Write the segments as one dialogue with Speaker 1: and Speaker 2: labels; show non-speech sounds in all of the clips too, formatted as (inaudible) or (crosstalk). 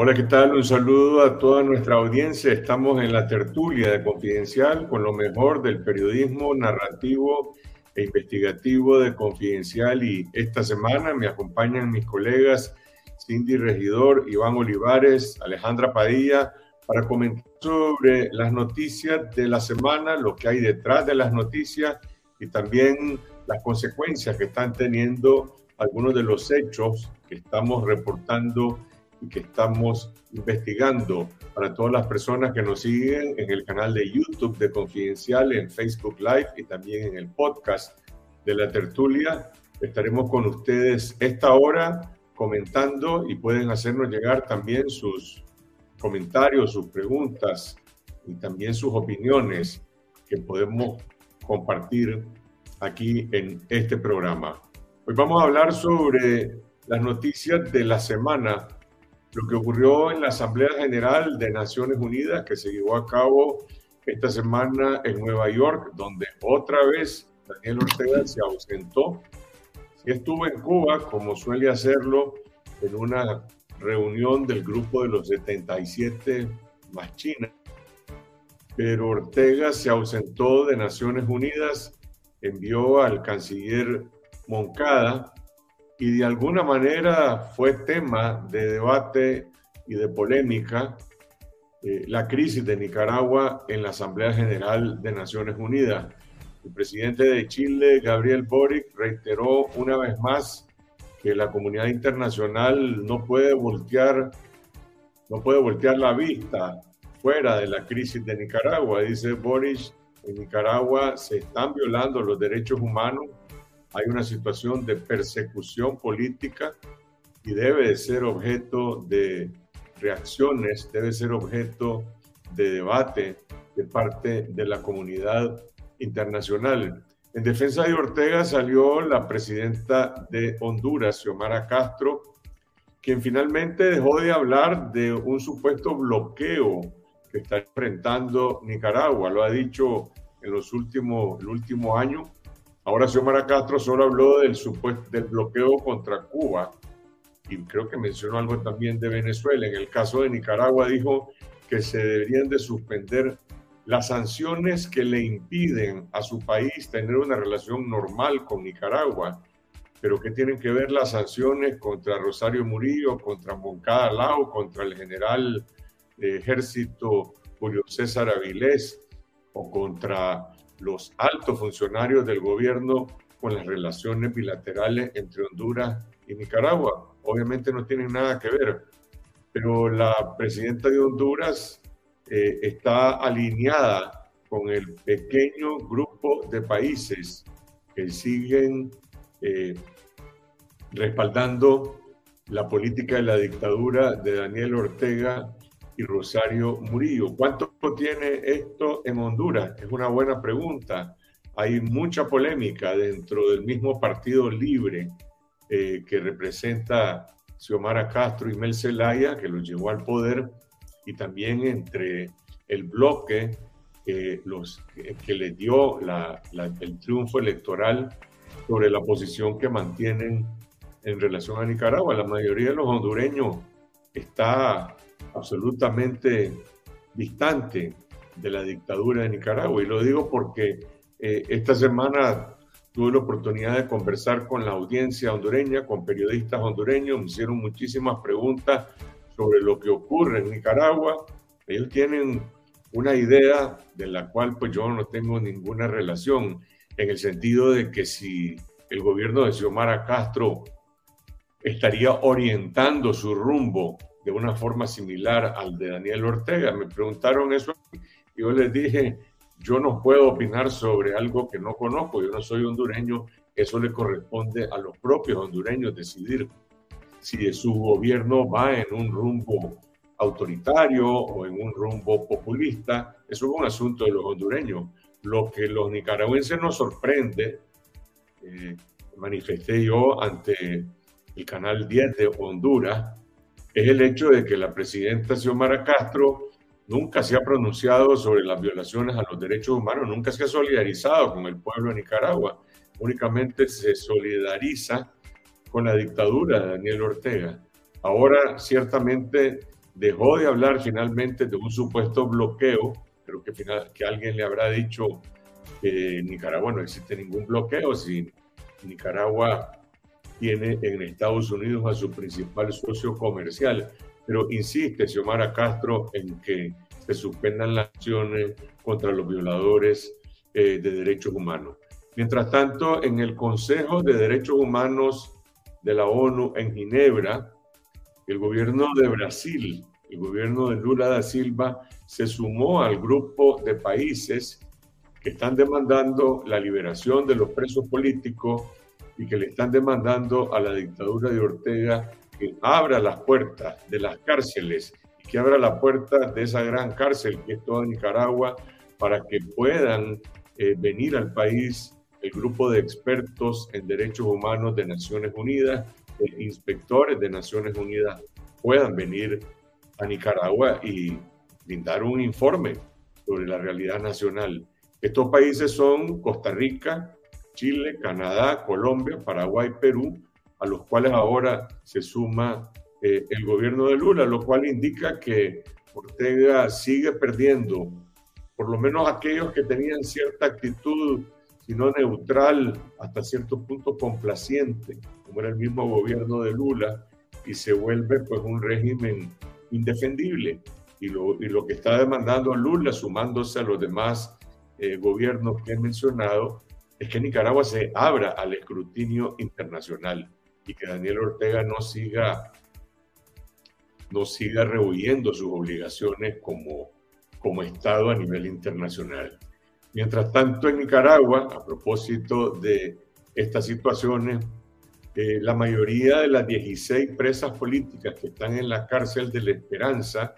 Speaker 1: Hola, ¿qué tal? Un saludo a toda nuestra audiencia. Estamos en la tertulia de Confidencial con lo mejor del periodismo narrativo e investigativo de Confidencial y esta semana me acompañan mis colegas Cindy Regidor, Iván Olivares, Alejandra Padilla, para comentar sobre las noticias de la semana, lo que hay detrás de las noticias y también las consecuencias que están teniendo algunos de los hechos que estamos reportando y que estamos investigando para todas las personas que nos siguen en el canal de YouTube de Confidencial, en Facebook Live y también en el podcast de la tertulia. Estaremos con ustedes esta hora comentando y pueden hacernos llegar también sus comentarios, sus preguntas y también sus opiniones que podemos compartir aquí en este programa. Hoy vamos a hablar sobre las noticias de la semana lo que ocurrió en la Asamblea General de Naciones Unidas que se llevó a cabo esta semana en Nueva York, donde otra vez Daniel Ortega se ausentó. Sí estuvo en Cuba, como suele hacerlo, en una reunión del grupo de los 77 más China, pero Ortega se ausentó de Naciones Unidas, envió al canciller Moncada y de alguna manera fue tema de debate y de polémica eh, la crisis de Nicaragua en la Asamblea General de Naciones Unidas. El presidente de Chile, Gabriel Boric, reiteró una vez más que la comunidad internacional no puede voltear, no puede voltear la vista fuera de la crisis de Nicaragua. Dice Boric, en Nicaragua se están violando los derechos humanos hay una situación de persecución política y debe ser objeto de reacciones, debe ser objeto de debate de parte de la comunidad internacional. En defensa de Ortega salió la presidenta de Honduras, Xiomara Castro, quien finalmente dejó de hablar de un supuesto bloqueo que está enfrentando Nicaragua. Lo ha dicho en los últimos, el último año Ahora Xiomara Castro solo habló del, supuesto, del bloqueo contra Cuba y creo que mencionó algo también de Venezuela. En el caso de Nicaragua dijo que se deberían de suspender las sanciones que le impiden a su país tener una relación normal con Nicaragua, pero que tienen que ver las sanciones contra Rosario Murillo, contra Moncada Lao, contra el general de ejército Julio César Avilés o contra los altos funcionarios del gobierno con las relaciones bilaterales entre Honduras y Nicaragua. Obviamente no tienen nada que ver, pero la presidenta de Honduras eh, está alineada con el pequeño grupo de países que siguen eh, respaldando la política de la dictadura de Daniel Ortega y Rosario Murillo. ¿Cuánto tiene esto en Honduras? Es una buena pregunta. Hay mucha polémica dentro del mismo Partido Libre eh, que representa Xiomara Castro y Mel Zelaya, que los llevó al poder, y también entre el bloque los, que le dio el triunfo electoral sobre la posición que mantienen en relación a Nicaragua. La mayoría de los hondureños está absolutamente distante de la dictadura de Nicaragua. Y lo digo porque eh, esta semana tuve la oportunidad de conversar con la audiencia hondureña, con periodistas hondureños, me hicieron muchísimas preguntas sobre lo que ocurre en Nicaragua. Ellos tienen una idea de la cual pues yo no tengo ninguna relación, en el sentido de que si el gobierno de Xiomara Castro estaría orientando su rumbo de una forma similar al de Daniel Ortega. Me preguntaron eso y yo les dije, yo no puedo opinar sobre algo que no conozco, yo no soy hondureño, eso le corresponde a los propios hondureños decidir si su gobierno va en un rumbo autoritario o en un rumbo populista, eso es un asunto de los hondureños. Lo que los nicaragüenses nos sorprende, eh, manifesté yo ante el canal 10 de Honduras, es el hecho de que la presidenta Xiomara Castro nunca se ha pronunciado sobre las violaciones a los derechos humanos, nunca se ha solidarizado con el pueblo de Nicaragua, únicamente se solidariza con la dictadura de Daniel Ortega. Ahora ciertamente dejó de hablar finalmente de un supuesto bloqueo, creo que, final, que alguien le habrá dicho que en Nicaragua no existe ningún bloqueo, si Nicaragua tiene en Estados Unidos a su principal socio comercial, pero insiste Xiomara Castro en que se suspendan las acciones contra los violadores eh, de derechos humanos. Mientras tanto, en el Consejo de Derechos Humanos de la ONU en Ginebra, el gobierno de Brasil, el gobierno de Lula da Silva, se sumó al grupo de países que están demandando la liberación de los presos políticos y que le están demandando a la dictadura de Ortega que abra las puertas de las cárceles y que abra la puerta de esa gran cárcel que es toda Nicaragua para que puedan eh, venir al país el grupo de expertos en derechos humanos de Naciones Unidas, e inspectores de Naciones Unidas puedan venir a Nicaragua y brindar un informe sobre la realidad nacional. Estos países son Costa Rica, Chile, Canadá, Colombia, Paraguay, Perú, a los cuales ahora se suma eh, el gobierno de Lula, lo cual indica que Ortega sigue perdiendo, por lo menos aquellos que tenían cierta actitud sino neutral, hasta cierto punto complaciente, como era el mismo gobierno de Lula, y se vuelve pues un régimen indefendible. Y lo, y lo que está demandando Lula, sumándose a los demás eh, gobiernos que he mencionado, es que Nicaragua se abra al escrutinio internacional y que Daniel Ortega no siga, no siga rehuyendo sus obligaciones como, como Estado a nivel internacional. Mientras tanto, en Nicaragua, a propósito de estas situaciones, eh, la mayoría de las 16 presas políticas que están en la cárcel de la Esperanza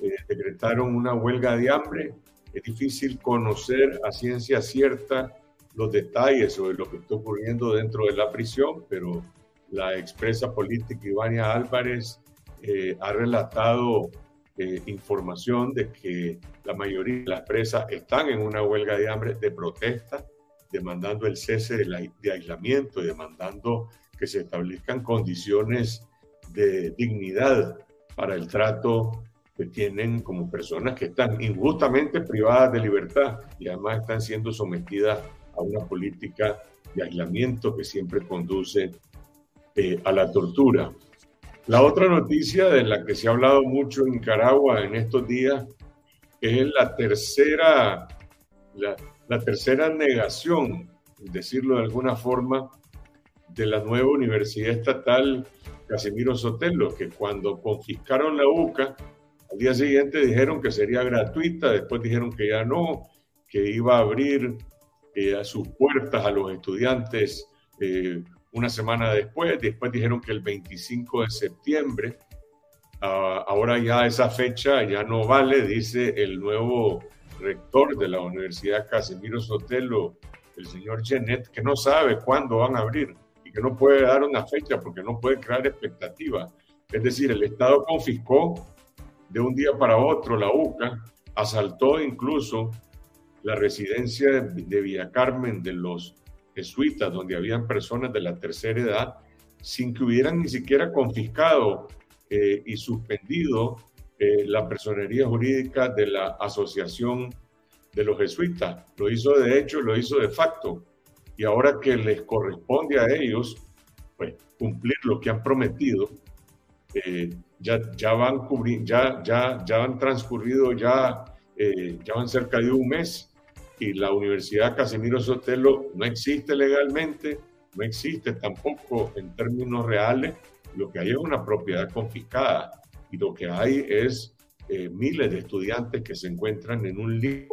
Speaker 1: eh, decretaron una huelga de hambre. Es difícil conocer a ciencia cierta los detalles sobre lo que está ocurriendo dentro de la prisión, pero la expresa política Ivania Álvarez eh, ha relatado eh, información de que la mayoría de las presas están en una huelga de hambre de protesta, demandando el cese de, de aislamiento y demandando que se establezcan condiciones de dignidad para el trato que tienen como personas que están injustamente privadas de libertad y además están siendo sometidas a una política de aislamiento que siempre conduce eh, a la tortura. La otra noticia de la que se ha hablado mucho en Nicaragua en estos días es la tercera, la, tercera negación, decirlo de alguna forma, de la nueva Universidad Estatal Casimiro Sotelo, que cuando confiscaron la UCA, al día siguiente dijeron que sería gratuita, después dijeron que ya no, que iba a abrir eh, sus puertas a los estudiantes eh, una semana después, después dijeron que el 25 de septiembre, ah, ahora ya esa fecha ya no vale, dice el nuevo rector de la Universidad Casimiro Sotelo, el señor Genet, que no sabe cuándo van a abrir y que no puede dar una fecha porque no puede crear expectativa. Es decir, el Estado confiscó de un día para otro la UCA, asaltó incluso la residencia de Villa Carmen de los jesuitas, donde habían personas de la tercera edad, sin que hubieran ni siquiera confiscado eh, y suspendido eh, la personería jurídica de la asociación de los jesuitas. Lo hizo de hecho, lo hizo de facto. Y ahora que les corresponde a ellos pues, cumplir lo que han prometido, eh, ya, ya, van ya, ya, ya han transcurrido, ya, ya van cerca de un mes y la Universidad Casimiro Sotelo no existe legalmente, no existe tampoco en términos reales. Lo que hay es una propiedad confiscada y lo que hay es eh, miles de estudiantes que se encuentran en un lío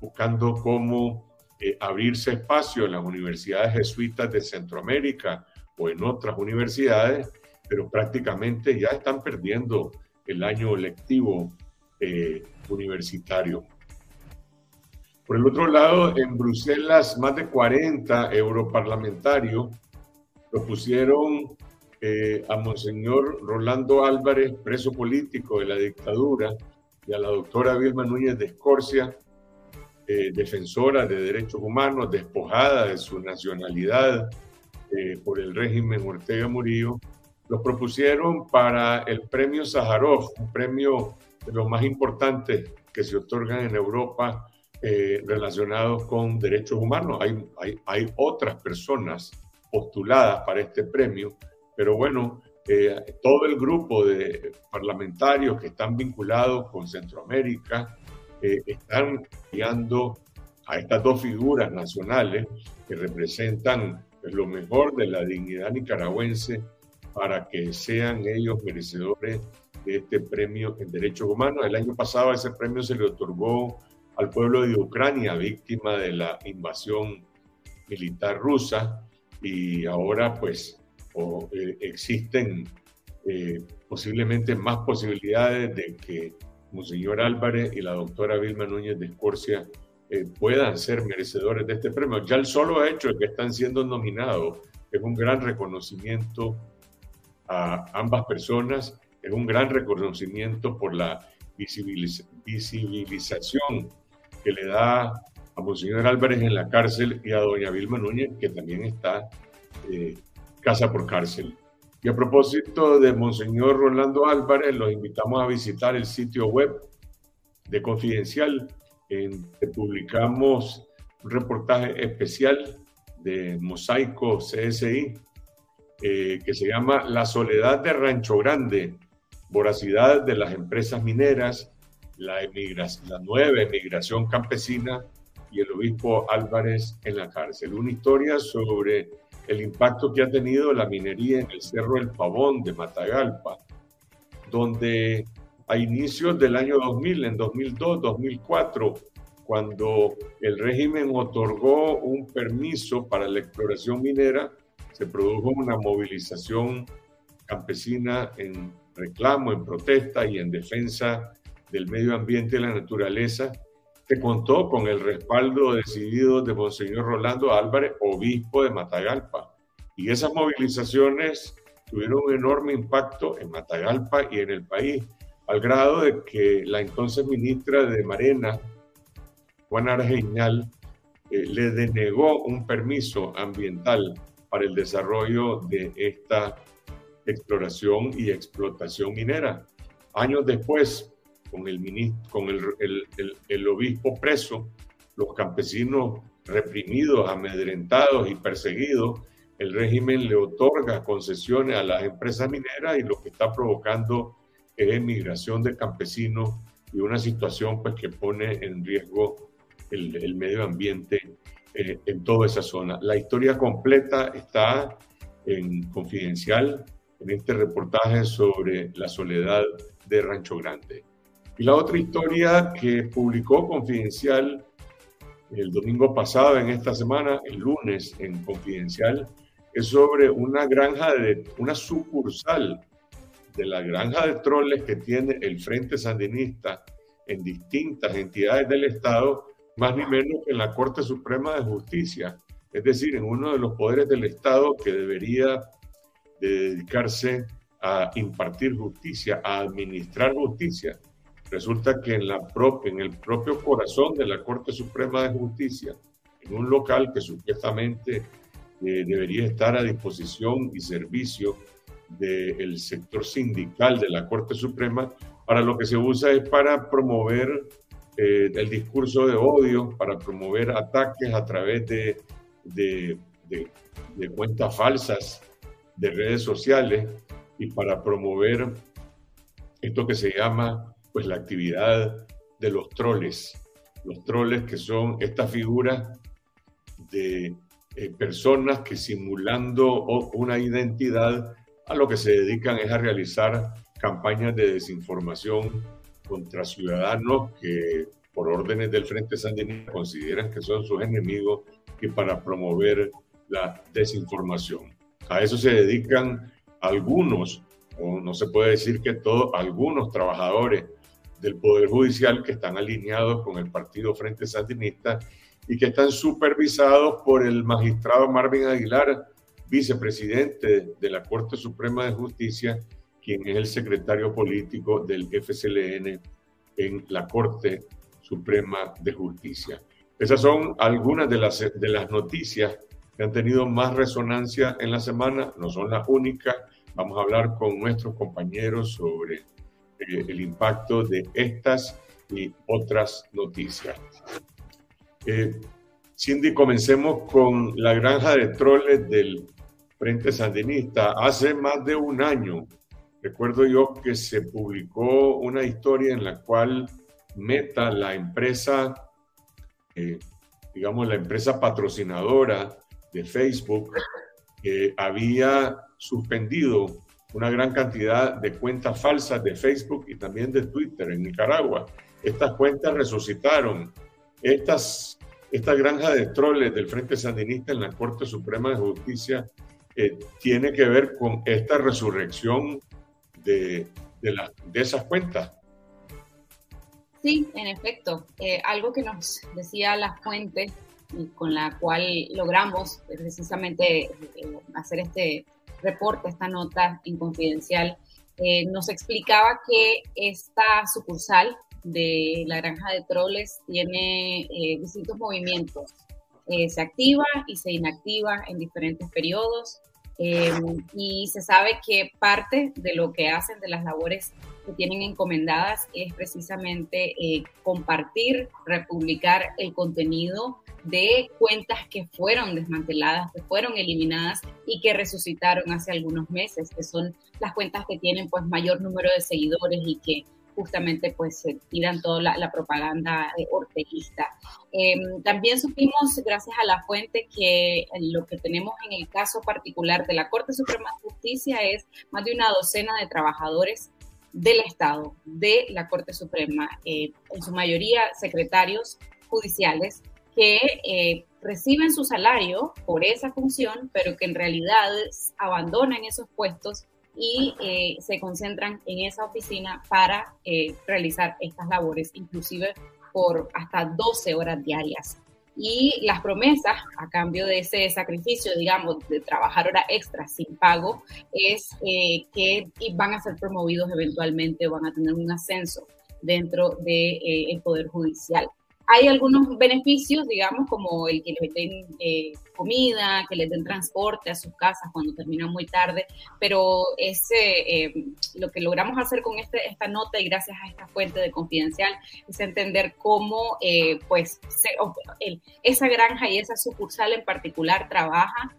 Speaker 1: buscando cómo eh, abrirse espacio en las universidades jesuitas de Centroamérica o en otras universidades, pero prácticamente ya están perdiendo el año lectivo eh, universitario. Por el otro lado, en Bruselas, más de 40 europarlamentarios propusieron eh, a Monseñor Rolando Álvarez, preso político de la dictadura, y a la doctora Vilma Núñez de Escorcia, eh, defensora de derechos humanos, despojada de su nacionalidad eh, por el régimen Ortega Murillo, los propusieron para el premio Sájarov, un premio de los más importantes que se otorgan en Europa eh, relacionados con derechos humanos. Hay, hay, hay, otras personas postuladas para este premio, pero bueno, eh, todo el grupo de parlamentarios que están vinculados con Centroamérica eh, están guiando a estas dos figuras nacionales que representan pues, lo mejor de la dignidad nicaragüense para que sean ellos merecedores de este premio en derechos humanos. El año pasado ese premio se le otorgó al pueblo de Ucrania, víctima de la invasión militar rusa, y ahora pues eh, existen eh, posiblemente más posibilidades de que Monseñor Álvarez y la doctora Vilma Núñez de Escorcia eh, puedan ser merecedores de este premio. Ya el solo hecho de que están siendo nominados es un gran reconocimiento a ambas personas, es un gran reconocimiento por la visibilización que le da a Monseñor Álvarez en la cárcel y a doña Vilma Núñez, que también está eh, casa por cárcel. Y a propósito de Monseñor Rolando Álvarez, los invitamos a visitar el sitio web de Confidencial, en que publicamos un reportaje especial de Mosaico CSI, eh, que se llama La soledad de Rancho Grande, voracidad de las empresas mineras, la, la nueva emigración campesina y el obispo Álvarez en la cárcel. Una historia sobre el impacto que ha tenido la minería en el Cerro del Pavón de Matagalpa, donde a inicios del año 2000, en 2002, 2004, cuando el régimen otorgó un permiso para la exploración minera, se produjo una movilización campesina en reclamo, en protesta y en defensa del medio ambiente y la naturaleza, que contó con el respaldo decidido de Monseñor Rolando Álvarez, obispo de Matagalpa. Y esas movilizaciones tuvieron un enorme impacto en Matagalpa y en el país, al grado de que la entonces ministra de Marena, Juana Argeñal, eh, le denegó un permiso ambiental para el desarrollo de esta exploración y explotación minera. Años después, con el, con el, el, obispo preso, los campesinos reprimidos, amedrentados y perseguidos, el régimen le otorga concesiones a las empresas mineras y lo que está provocando es emigración de campesinos y una situación pues, que pone en riesgo el, el medio ambiente eh, en toda esa zona. La historia completa está en Confidencial, en este reportaje sobre la soledad de Rancho Grande. Y la otra historia que publicó Confidencial el domingo pasado, en esta semana, el lunes en Confidencial, es sobre una granja de, una sucursal de la granja de troles que tiene el Frente Sandinista en distintas entidades del Estado, más ni menos que en la Corte Suprema de Justicia, es decir, en uno de los poderes del Estado que debería dedicarse a impartir justicia, a administrar justicia. Resulta que en, la en el propio corazón de la Corte Suprema de Justicia, en un local que supuestamente eh, debería estar a disposición y servicio del sector sindical de la Corte Suprema, para lo que se usa es para promover eh, el discurso de odio, para promover ataques a través de, de cuentas falsas de redes sociales y para promover esto que se llama pues la actividad de los troles. Los troles que son esta figura de eh, personas que simulando una identidad a lo que se dedican es a realizar campañas de desinformación contra ciudadanos que por órdenes del Frente Sandinista consideran que son sus enemigos y para promover la desinformación. A eso se dedican algunos, o no se puede decir que todos, algunos trabajadores del Poder Judicial que están alineados con el Partido Frente Sandinista y que están supervisados por el magistrado Marvin Aguilar, vicepresidente de la Corte Suprema de Justicia, quien es el secretario político del FCLN en la Corte Suprema de Justicia. Esas son algunas de las, de las noticias que han tenido más resonancia en la semana, no son las únicas, vamos a hablar con nuestros compañeros sobre eh, el impacto de estas y otras noticias. Eh, Cindy, comencemos con la granja de troles del Frente Sandinista. Hace más de un año, recuerdo yo que se publicó una historia en la cual Meta, la empresa, eh, digamos, la empresa patrocinadora de Facebook, eh, había suspendido una gran cantidad de cuentas falsas de Facebook y también de Twitter en Nicaragua. Estas cuentas resucitaron. Estas esta granja de troles del Frente Sandinista en la Corte Suprema de Justicia eh, tiene que ver con esta resurrección de, de, esas cuentas.
Speaker 2: Sí, en efecto. Eh, algo que nos decía la fuente con la cual logramos precisamente eh, hacer este reporte, esta nota en confidencial, nos explicaba que esta sucursal de la granja de troles tiene eh, distintos movimientos. Eh, se activa y se inactiva en diferentes periodos em, y se sabe que parte de lo que hacen de las labores que tienen encomendadas es precisamente eh, compartir, republicar el contenido de cuentas que fueron desmanteladas, que fueron eliminadas y que resucitaron hace algunos meses, que son las cuentas que tienen pues mayor número de seguidores y que justamente pues se tiran toda la, propaganda eh, orteguista. Em, también supimos, gracias a la fuente, que lo que tenemos en el caso particular de la Corte Suprema de Justicia es más de una docena de trabajadores del Estado, de la Corte Suprema, eh, en su mayoría secretarios judiciales, que eh, reciben su salario por esa función, pero que en realidad abandonan esos puestos y eh, se concentran en esa oficina para eh, realizar estas labores, inclusive por hasta 12 horas diarias. Y las promesas a cambio de ese sacrificio, digamos, de trabajar hora extra sin pago, es que van a ser promovidos eventualmente, van a tener un ascenso dentro del Poder Judicial. Hay algunos beneficios, digamos, como el que les den eh, comida, que les den transporte a sus casas cuando terminan muy tarde, pero ese, eh, lo que logramos hacer con este, esta nota y gracias a esta fuente de confidencial es entender cómo eh, pues, esa granja y esa sucursal en particular trabaja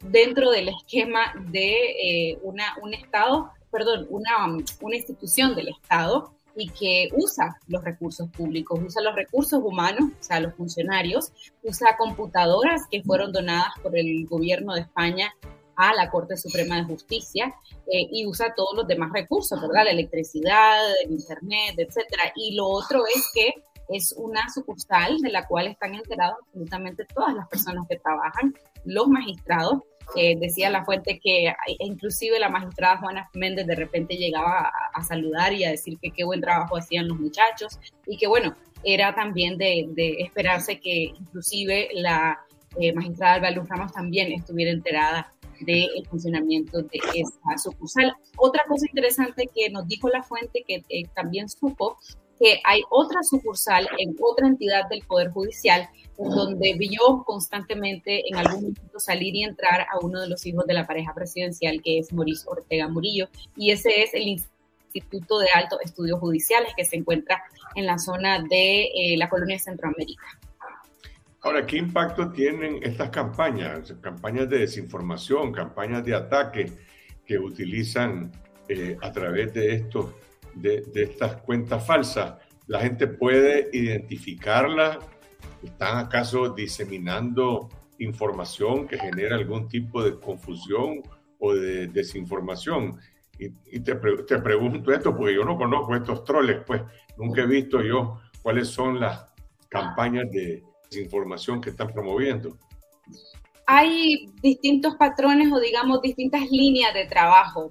Speaker 2: dentro del esquema de una, un Estado, perdón, una, una institución del Estado y que usa los recursos públicos, usa los recursos humanos, o sea, los funcionarios, usa computadoras que fueron donadas por el gobierno de España a la Corte Suprema de Justicia eh, y usa todos los demás recursos, ¿verdad? La electricidad, el internet, etcétera. Y lo otro es que es una sucursal de la cual están enterados absolutamente todas las personas que trabajan, los magistrados, decía la fuente que inclusive la magistrada Juana Méndez de repente llegaba a, saludar y a decir que qué buen trabajo hacían los muchachos y que bueno, era también de, esperarse que inclusive la eh, magistrada Alba Luz Ramos también estuviera enterada del funcionamiento de esa sucursal. Otra cosa interesante que nos dijo la fuente, que eh, también supo, que hay otra sucursal en otra entidad del Poder Judicial donde vio constantemente en algún momento salir y entrar a uno de los hijos de la pareja presidencial, que es Mauricio Ortega Murillo, y ese es el Instituto de Alto Estudios Judiciales que se encuentra en la zona de eh, la colonia Centroamérica.
Speaker 1: Ahora, ¿qué impacto tienen estas campañas? Campañas de desinformación, campañas de ataque que utilizan eh, a través de, estos, de, estas cuentas falsas. La gente puede identificarlas ¿Están acaso diseminando información que genera algún tipo de confusión o de desinformación? Y, te, te, pregunto esto porque yo no conozco estos troles, pues nunca he visto yo cuáles son las campañas de desinformación que están promoviendo.
Speaker 2: Hay distintos patrones o digamos distintas líneas de trabajo.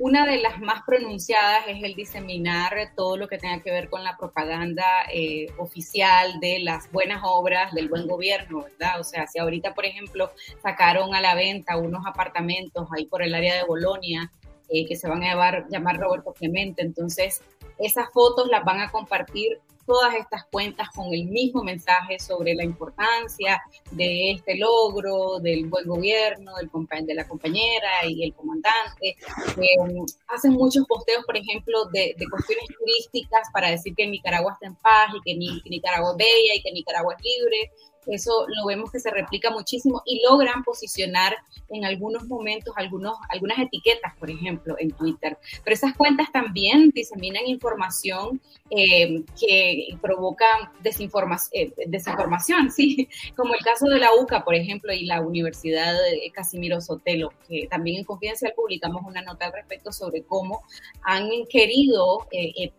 Speaker 2: Una de las más pronunciadas es el diseminar todo lo que tenga que ver con la propaganda eh, oficial de las buenas obras del buen gobierno, ¿verdad? O sea, si ahorita, por ejemplo, sacaron a la venta unos apartamentos ahí por el área de Bolonia eh, que se van a llamar Roberto Clemente, entonces esas fotos las van a compartir todas estas cuentas con el mismo mensaje sobre la importancia de este logro, del buen gobierno, del, de la compañera y el comandante. Eh, hacen muchos posteos, por ejemplo, de, cuestiones turísticas para decir que Nicaragua está en paz y que Nicaragua es bella y que Nicaragua es libre. Eso lo vemos que se replica muchísimo y logran posicionar en algunos momentos algunos, algunas etiquetas, por ejemplo, en Twitter. Pero esas cuentas también diseminan información eh, que provoca desinformación, eh, desinformación, (laughs) ¿sí? Como el caso de la UCA, por ejemplo, y la Universidad Casimiro Sotelo, que también en Confidencial publicamos una nota al respecto sobre cómo han querido eh,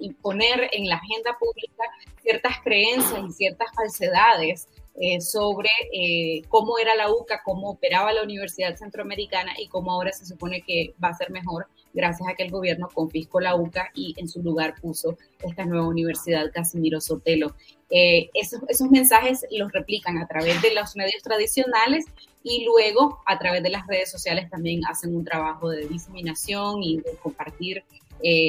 Speaker 2: imponer en la agenda pública ciertas creencias y ciertas falsedades eh, sobre eh, cómo era la UCA, cómo operaba la Universidad Centroamericana y cómo ahora se supone que va a ser mejor gracias a que el gobierno confiscó la UCA y en su lugar puso esta nueva Universidad Casimiro Sotelo. Eh, esos, esos mensajes los replican a través de los medios tradicionales y luego a través de las redes sociales también hacen un trabajo de diseminación y de compartir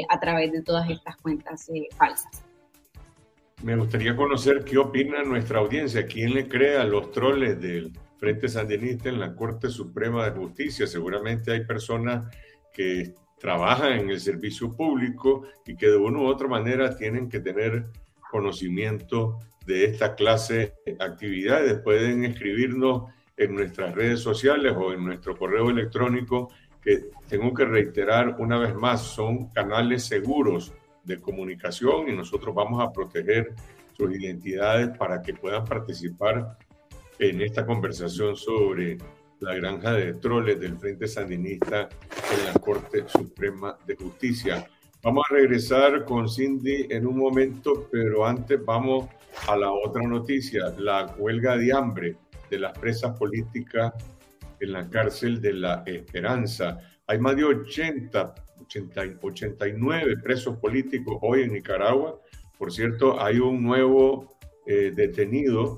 Speaker 2: a través de todas estas cuentas falsas.
Speaker 1: Me gustaría conocer qué opina nuestra audiencia, quién le cree a los troles del Frente Sandinista en la Corte Suprema de Justicia. Seguramente hay personas que trabajan en el servicio público y que de una u otra manera tienen que tener conocimiento de esta clase de actividades. Pueden escribirnos en nuestras redes sociales o en nuestro correo electrónico, que tengo que reiterar una vez más, son canales seguros de comunicación y nosotros vamos a proteger sus identidades para que puedan participar en esta conversación sobre la granja de troles del Frente Sandinista en la Corte Suprema de Justicia. Vamos a regresar con Cindy en un momento, pero antes vamos a la otra noticia, la huelga de hambre de las presas políticas en la cárcel de la Esperanza. Hay más de 80 89 presos políticos hoy en Nicaragua. Por cierto, hay un nuevo eh, detenido,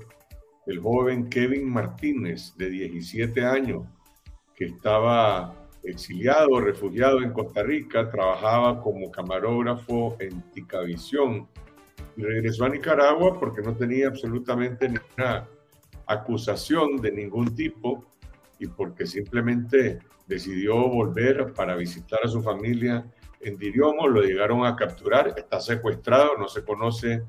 Speaker 1: el joven Kevin Martínez, de 17 años, que estaba exiliado, refugiado en Costa Rica, trabajaba como camarógrafo en Ticavisión y regresó a Nicaragua porque no tenía absolutamente ninguna acusación de ningún tipo y porque simplemente decidió volver para visitar a su familia en Diriomo, lo llegaron a capturar, está secuestrado, no se conoce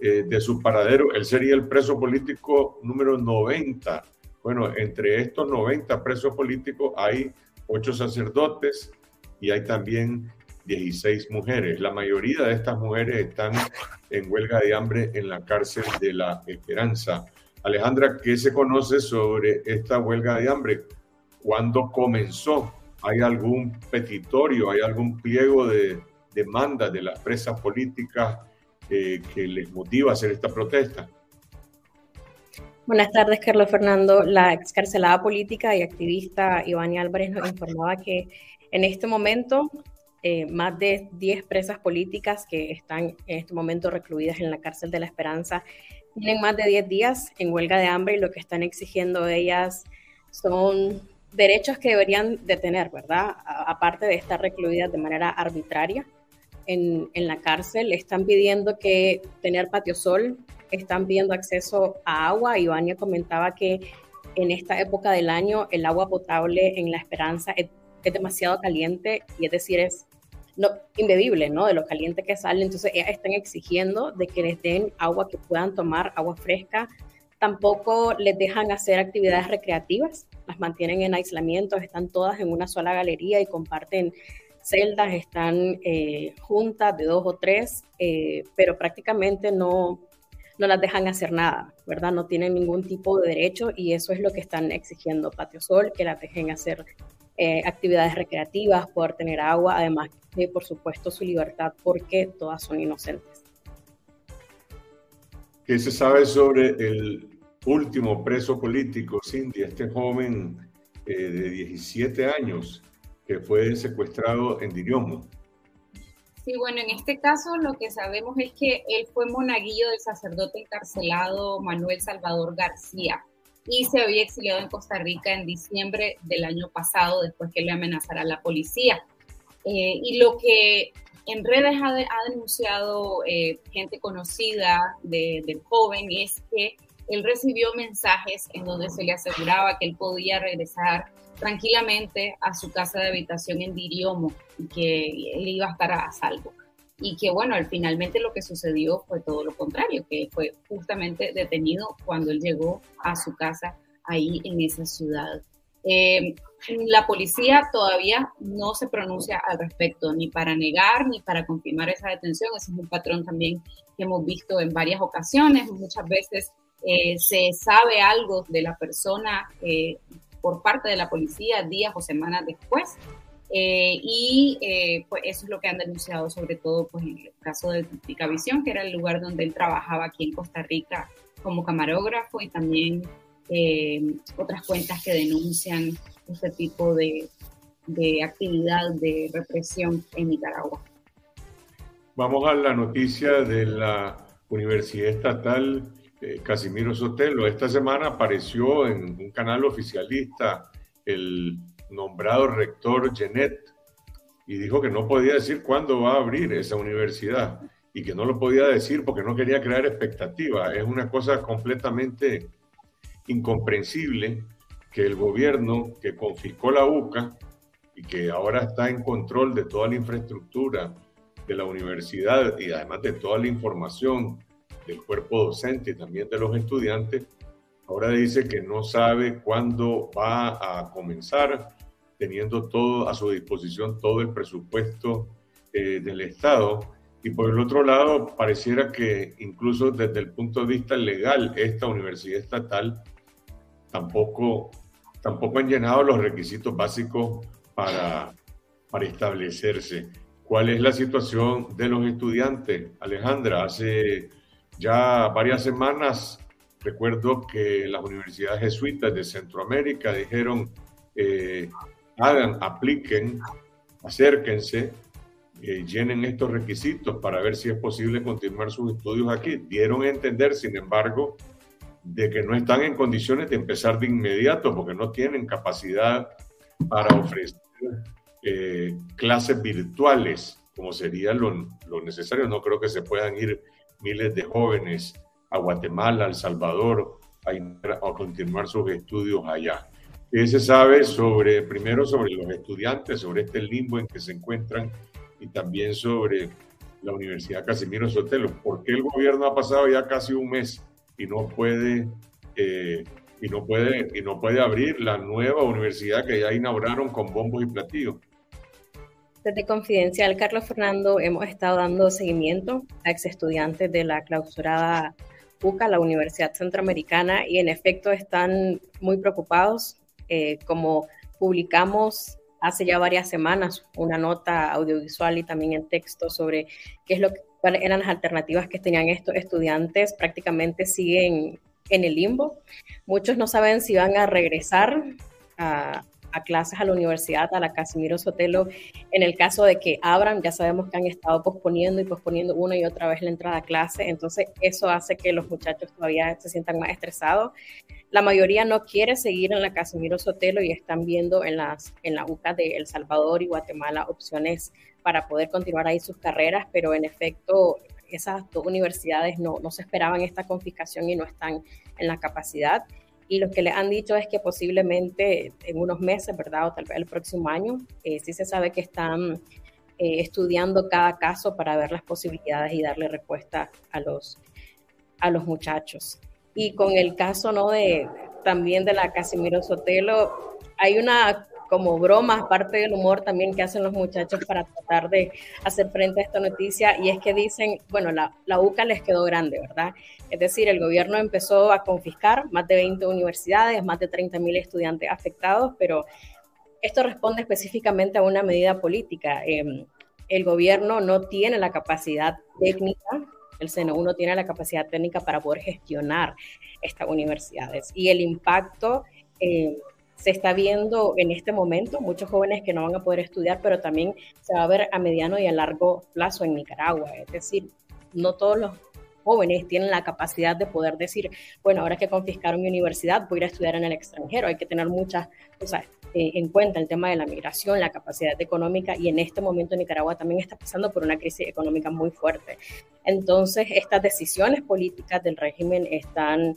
Speaker 1: eh, de su paradero, él sería el preso político número 90. Bueno, entre estos 90 presos políticos hay ocho sacerdotes y hay también 16 mujeres. La mayoría de estas mujeres están en huelga de hambre en la cárcel de la Esperanza. Alejandra, ¿qué se conoce sobre esta huelga de hambre? ¿Cuándo comenzó? ¿Hay algún petitorio, hay algún pliego de demanda de las presas políticas eh, que les motiva a hacer esta protesta?
Speaker 3: Buenas tardes, Carlos Fernando. La excarcelada política y activista Iván Álvarez nos informaba que en este momento eh, más de 10 presas políticas que están en este momento recluidas en la cárcel de la Esperanza tienen más de 10 días en huelga de hambre y lo que están exigiendo ellas son derechos que deberían de tener, ¿verdad? aparte de estar recluidas de manera arbitraria en, en, la cárcel, están pidiendo que tener patio sol, están pidiendo acceso a agua. Ivania comentaba que en esta época del año el agua potable en La Esperanza es, demasiado caliente y es decir, es no, imbebible, ¿no? De lo caliente que sale. Entonces, ellas están exigiendo de que les den agua que puedan tomar, agua fresca. Tampoco les dejan hacer actividades recreativas las mantienen en aislamiento, están todas en una sola galería y comparten celdas, están eh, juntas de dos o tres, eh, pero prácticamente no, no las dejan hacer nada, ¿verdad? No tienen ningún tipo de derecho y eso es lo que están exigiendo Patio Sol, que las dejen hacer eh, actividades recreativas, poder tener agua, además de, por supuesto, su libertad, porque todas son inocentes.
Speaker 1: ¿Qué se sabe sobre el último preso político, Cindy, este joven eh, de 17 años que fue secuestrado en Diriomo.
Speaker 2: Sí, bueno, en este caso lo que sabemos es que él fue monaguillo del sacerdote encarcelado Manuel Salvador García y se había exiliado en Costa Rica en diciembre del año pasado después que le amenazara la policía. Eh, y lo que en redes ha, denunciado eh, gente conocida del joven es que él recibió mensajes en donde se le aseguraba que él podía regresar tranquilamente a su casa de habitación en Diriomo y que él iba a estar a salvo. Y que bueno, al finalmente lo que sucedió fue todo lo contrario, que fue justamente detenido cuando él llegó a su casa ahí en esa ciudad. Eh, la policía todavía no se pronuncia al respecto, ni para negar ni para confirmar esa detención. Ese es un patrón también que hemos visto en varias ocasiones. Muchas veces eh, se sabe algo de la persona eh, por parte de la policía días o semanas después. y pues eso es lo que han denunciado sobre todo pues, en el caso de Visión, que era el lugar donde él trabajaba aquí en Costa Rica como camarógrafo y también eh, otras cuentas que denuncian este tipo de, actividad de represión en Nicaragua.
Speaker 1: Vamos a la noticia de la Universidad Estatal eh, Casimiro Sotelo. Esta semana apareció en un canal oficialista el nombrado rector Genet y dijo que no podía decir cuándo va a abrir esa universidad y que no lo podía decir porque no quería crear expectativa. Es una cosa completamente incomprensible que el gobierno que confiscó la UCA y que ahora está en control de toda la infraestructura de la universidad y además de toda la información del cuerpo docente y también de los estudiantes, ahora dice que no sabe cuándo va a comenzar, teniendo todo a su disposición todo el presupuesto eh, del Estado. Y por el otro lado, pareciera que incluso desde el punto de vista legal, esta universidad estatal tampoco, tampoco han llenado los requisitos básicos para, para establecerse. ¿Cuál es la situación de los estudiantes? Alejandra, hace ya varias semanas recuerdo que las universidades jesuitas de Centroamérica dijeron, eh, hagan, apliquen, acérquense, eh, llenen estos requisitos para ver si es posible continuar sus estudios aquí. Dieron a entender, sin embargo, de que no están en condiciones de empezar de inmediato porque no tienen capacidad para ofrecer eh, clases virtuales como sería lo, necesario. No creo que se puedan ir miles de jóvenes a Guatemala, a El Salvador, a, a continuar sus estudios allá. ¿Qué se sabe sobre, primero sobre los estudiantes, sobre este limbo en que se encuentran y también sobre la Universidad Casimiro Sotelo? ¿Por qué el gobierno ha pasado ya casi un mes y no puede eh, y no puede y no puede abrir la nueva universidad que ya inauguraron con bombos y platillos.
Speaker 3: Desde Confidencial, Carlos Fernando, hemos estado dando seguimiento a ex estudiantes de la clausurada UCA, la Universidad Centroamericana, y en efecto están muy preocupados. Eh, como publicamos hace ya varias semanas una nota audiovisual y también en texto sobre qué es lo que cuáles eran las alternativas que tenían estos estudiantes, prácticamente siguen en el limbo. Muchos no saben si van a regresar a, a clases a la universidad, a la Casimiro Sotelo, en el caso de que abran, ya sabemos que han estado posponiendo y posponiendo una y otra vez la entrada a clase, entonces eso hace que los muchachos todavía se sientan más estresados. La mayoría no quiere seguir en la Casimiro Sotelo y están viendo en, las, en la UCA de El Salvador y Guatemala opciones para poder continuar ahí sus carreras, pero en efecto esas dos universidades no, no se esperaban esta confiscación y no están en la capacidad y lo que le han dicho es que posiblemente en unos meses, ¿verdad? O tal vez el próximo año, eh, sí se sabe que están eh, estudiando cada caso para ver las posibilidades y darle respuesta a los, a los muchachos. Y con el caso, ¿no? De, también de la Casimiro Sotelo, hay una como broma, parte del humor también que hacen los muchachos para tratar de hacer frente a esta noticia, y es que dicen, bueno, la, la UCA les quedó grande, ¿verdad? Es decir, el gobierno empezó a confiscar más de 20 universidades, más de 30 mil estudiantes afectados, pero esto responde específicamente a una medida política. Em, el gobierno no tiene la capacidad técnica, el CNU no tiene la capacidad técnica para poder gestionar estas universidades. Y el impacto eh, se está viendo en este momento muchos jóvenes que no van a poder estudiar, pero también se va a ver a mediano y a largo plazo en Nicaragua. Es decir, no todos los jóvenes tienen la capacidad de poder decir, bueno, ahora que confiscaron mi universidad, voy a ir a estudiar en el extranjero. Hay que tener muchas cosas eh, en cuenta, el tema de la migración, la capacidad económica, y en este momento Nicaragua también está pasando por una crisis económica muy fuerte. Entonces, estas decisiones políticas del régimen están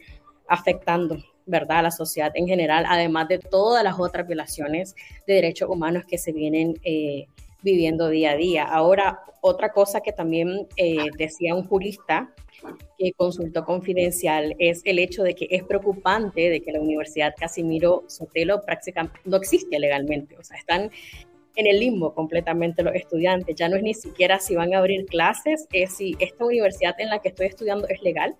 Speaker 3: afectando ¿verdad? a la sociedad en general, además de todas las otras violaciones de derechos humanos que se vienen eh, viviendo día a día. Ahora, otra cosa que también eh, decía un jurista que consultó confidencial es el hecho de que es preocupante de que la Universidad Casimiro Sotelo prácticamente no existe legalmente, o sea, están en el limbo completamente los estudiantes, ya no es ni siquiera si van a abrir clases, es si esta universidad en la que estoy estudiando es legal,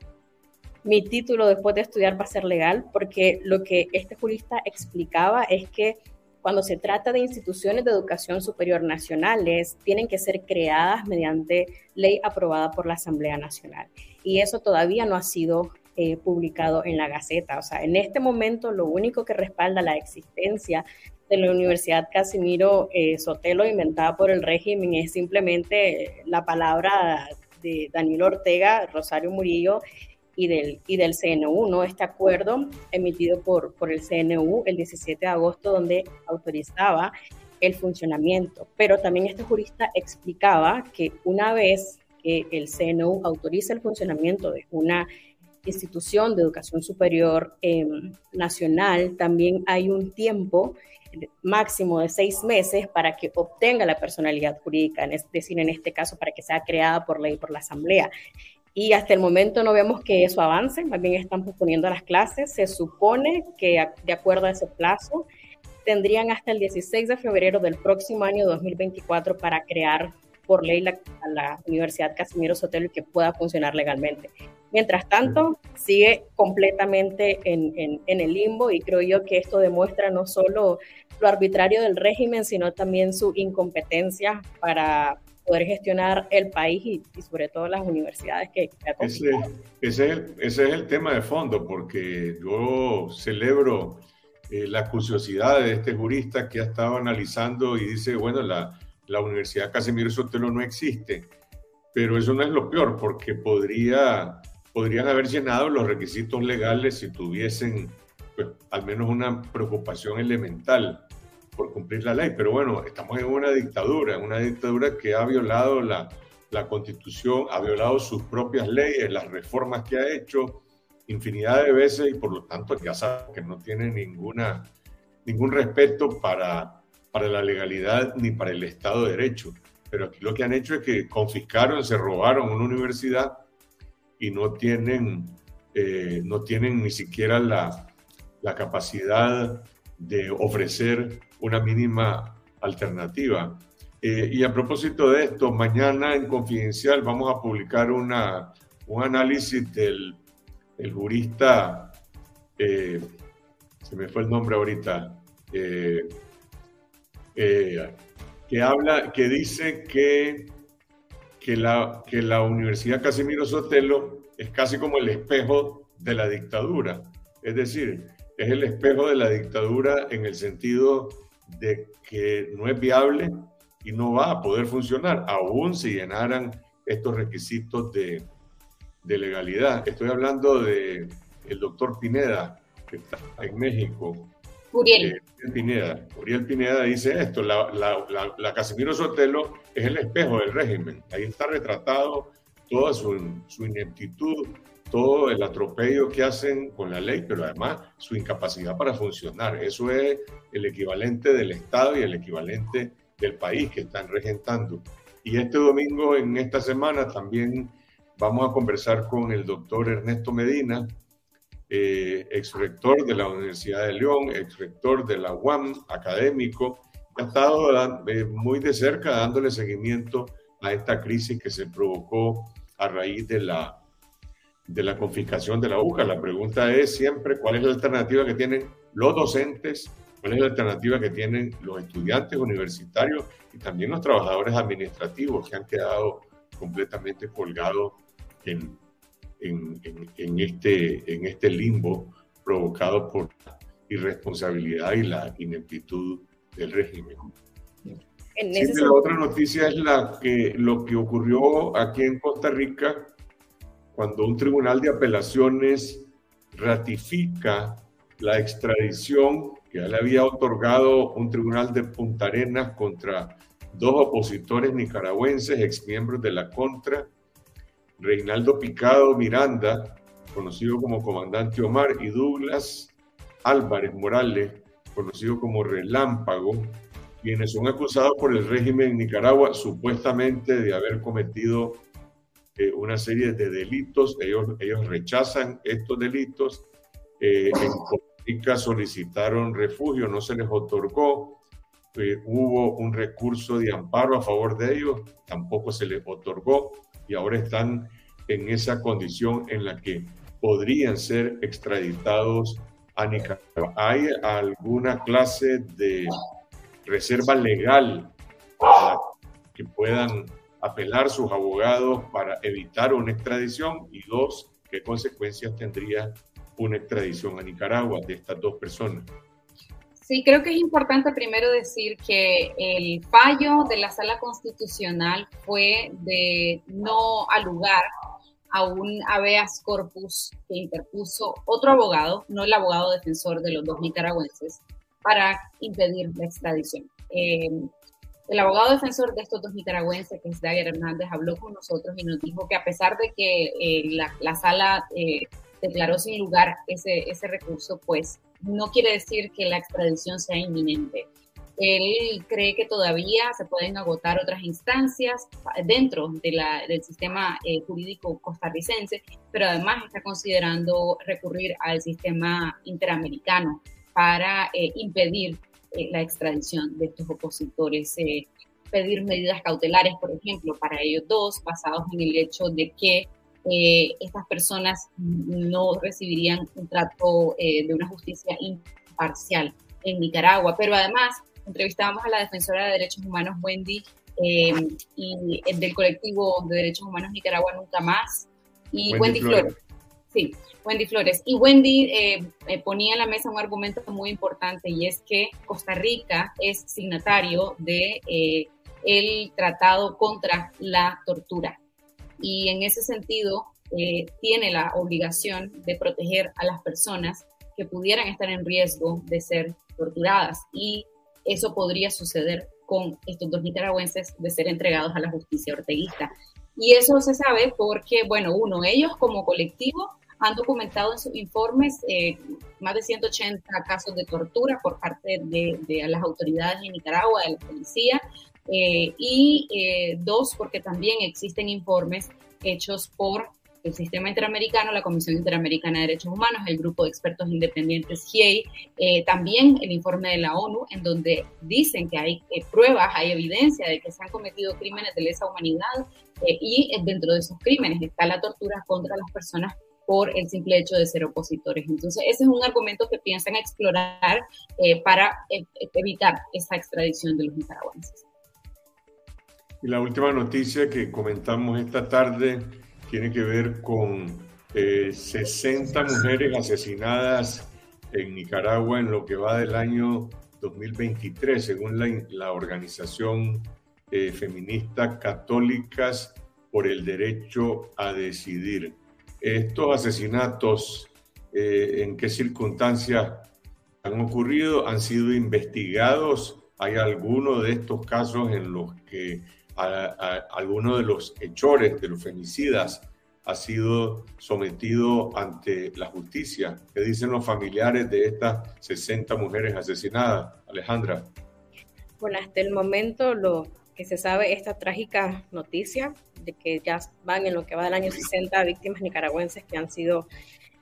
Speaker 3: mi título después de estudiar va a ser legal, porque lo que este jurista explicaba es que cuando se trata de instituciones de educación superior nacionales, tienen que ser creadas mediante ley aprobada por la Asamblea Nacional. Y eso todavía no ha sido eh, publicado en la Gaceta. O sea, en este momento lo único que respalda la existencia de la Universidad Casimiro eh, Sotelo inventada por el régimen es simplemente la palabra de Daniel Ortega, Rosario Murillo y del, y del CNU. Este acuerdo emitido por, por el CNU el 17 de agosto donde autorizaba el funcionamiento. Pero también este jurista explicaba que una vez que el CNU autoriza el funcionamiento de una institución de educación superior em, nacional, también hay un tiempo máximo de seis meses para que obtenga la personalidad jurídica, es decir, en este caso, para que sea creada por ley por la Asamblea y hasta el momento no vemos que eso avance, más bien están posponiendo las clases. Se supone que de acuerdo a ese plazo tendrían hasta el 16 de febrero del próximo año 2024 para crear por ley la, la Universidad Casimiro Sotelo y que pueda funcionar legalmente. Mientras tanto, sigue completamente en, en, en, el limbo y creo yo que esto demuestra no solo lo arbitrario del régimen, sino también su incompetencia para poder gestionar el país y, sobre todo las universidades que...
Speaker 1: ese, ese, es el, ese es el tema de fondo, porque yo celebro eh, la curiosidad de este jurista que ha estado analizando y dice, bueno, la, la Universidad Casimiro Sotelo no existe, pero eso no es lo peor, porque podría, podrían haber llenado los requisitos legales si tuviesen pues, al menos una preocupación elemental por cumplir la ley. Pero bueno, estamos en una dictadura, en una dictadura que ha violado la, la constitución, ha violado sus propias leyes, las reformas que ha hecho infinidad de veces y por lo tanto ya sabe que no tiene ninguna, ningún respeto para, para la legalidad ni para el Estado de Derecho. Pero aquí lo que han hecho es que confiscaron, se robaron una universidad y no tienen, eh, no tienen ni siquiera la, la capacidad de ofrecer una mínima alternativa. Eh, y a propósito de esto, mañana en Confidencial vamos a publicar una, un análisis del el jurista, eh, se me fue el nombre ahorita, eh, que habla, que dice que, que, la, que la Universidad Casimiro Sotelo es casi como el espejo de la dictadura. Es decir, es el espejo de la dictadura en el sentido de que no es viable y no va a poder funcionar, aún si llenaran estos requisitos de, de legalidad. Estoy hablando de el doctor Pineda, que está en México.
Speaker 2: Uriel.
Speaker 1: Eh, Pineda. Uriel Pineda dice esto, la, la, la, Casimiro Sotelo es el espejo del régimen. Ahí está retratado toda su, su ineptitud, todo el atropello que hacen con la ley, pero además su incapacidad para funcionar. Eso es el equivalente del Estado y el equivalente del país que están regentando. Y este domingo, en esta semana, también vamos a conversar con el doctor Ernesto Medina, eh, ex rector de la Universidad de León, ex rector de la UAM, académico, que ha estado eh, muy de cerca dándole seguimiento a esta crisis que se provocó a raíz de la de la confiscación de la UCA. La pregunta es siempre cuál es la alternativa que tienen los docentes, cuál es la alternativa que tienen los estudiantes universitarios y también los trabajadores administrativos que han quedado completamente colgados en, en, en, este, en este limbo provocado por la irresponsabilidad y la ineptitud del régimen. En la otra noticia es la que, lo que ocurrió aquí en Costa Rica cuando un tribunal de apelaciones ratifica la extradición que ya le había otorgado un tribunal de Punta Arenas contra dos opositores nicaragüenses, exmiembros de la Contra, Reinaldo Picado Miranda, conocido como Comandante Omar, y Douglas Álvarez Morales, conocido como Relámpago, quienes son acusados por el régimen en Nicaragua supuestamente de haber cometido eh, una serie de delitos. Ellos, ellos rechazan estos delitos. Eh, en Costa solicitaron refugio, no se les otorgó. Eh, hubo un recurso de amparo a favor de ellos, tampoco se les otorgó y ahora están en esa condición en la que podrían ser extraditados a Nicaragua. ¿Hay alguna clase de reserva legal que puedan apelar sus abogados para evitar una extradición? Y dos, ¿qué consecuencias tendría una extradición a Nicaragua de estas dos personas?
Speaker 2: Sí, creo que es importante primero decir que el fallo de la sala constitucional fue de no alugar a un habeas corpus que interpuso otro abogado, no el abogado defensor de los dos nicaragüenses, para impedir la extradición. Eh, el abogado defensor de estos dos nicaragüenses, que es Dagger Hernández, habló con nosotros y nos dijo que a pesar de que eh, la, sala eh, declaró sin lugar ese, ese recurso, pues no quiere decir que la extradición sea inminente. Él cree que todavía se pueden agotar otras instancias dentro del sistema eh, jurídico costarricense, pero además está considerando recurrir al sistema interamericano para eh, impedir eh, la extradición de estos opositores, pedir medidas cautelares, por ejemplo, para ellos dos, basados en el hecho de que estas personas no recibirían un trato de una justicia imparcial en Nicaragua, pero además entrevistábamos a la defensora de derechos humanos Wendy eh, y del colectivo de derechos humanos Nicaragua Nunca Más y Wendy, Flores. Sí, Wendy Flores. Y Wendy eh, eh, ponía en la mesa un argumento muy importante y es que Costa Rica es signatario de el tratado contra la tortura. Y en ese sentido tiene la obligación de proteger a las personas que pudieran estar en riesgo de ser torturadas. Y eso podría suceder con estos dos nicaragüenses de ser entregados a la justicia orteguista. Y eso se sabe porque, bueno, uno, ellos como colectivo han documentado en sus informes eh, más de 180 casos de tortura por parte de, las autoridades de Nicaragua, de la policía, eh, y eh, dos, porque también existen informes hechos por el Sistema Interamericano, la Comisión Interamericana de Derechos Humanos, el Grupo de Expertos Independientes GIEI, eh, también el informe de la ONU, en donde dicen que hay eh, pruebas, hay evidencia de que se han cometido crímenes de lesa humanidad eh, y dentro de esos crímenes está la tortura contra las personas por el simple hecho de ser opositores. Entonces, ese es un argumento que piensan explorar para evitar esa extradición de los nicaragüenses.
Speaker 1: Y la última noticia que comentamos esta tarde tiene que ver con 60 eh, mujeres asesinadas en Nicaragua en lo que va del año 2023, según la, organización eh, feminista Católicas por el Derecho a Decidir. Estos asesinatos, eh, ¿en qué circunstancias han ocurrido? ¿Han sido investigados? ¿Hay alguno de estos casos en los que alguno de los hechores, de los femicidas, ha sido sometido ante la justicia. ¿Qué dicen los familiares de estas 60 mujeres asesinadas? Alejandra.
Speaker 3: Bueno, hasta el momento lo que se sabe, esta trágica noticia de que ya van en lo que va del año 60 víctimas nicaragüenses que han sido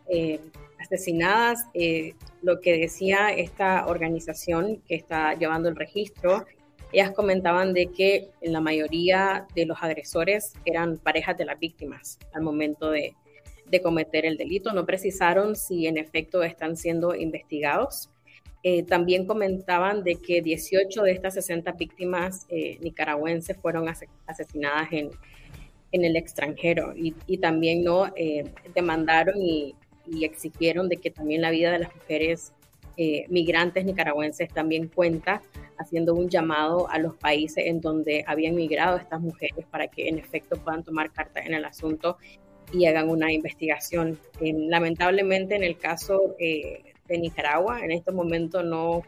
Speaker 3: eh, asesinadas. Eh, lo que decía esta organización que está llevando el registro ellas comentaban de que la mayoría de los agresores eran parejas de las víctimas al momento de, cometer el delito. No precisaron si en efecto están siendo investigados. Eh, también comentaban de que 18 de estas 60 víctimas eh, nicaragüenses fueron asesinadas en, el extranjero y, también no eh, demandaron y, exigieron de que también la vida de las mujeres migrantes nicaragüenses también cuenta haciendo un llamado a los países en donde habían migrado estas mujeres para que en efecto puedan tomar carta en el asunto y hagan una investigación. lamentablemente en el caso de Nicaragua, en este momento no,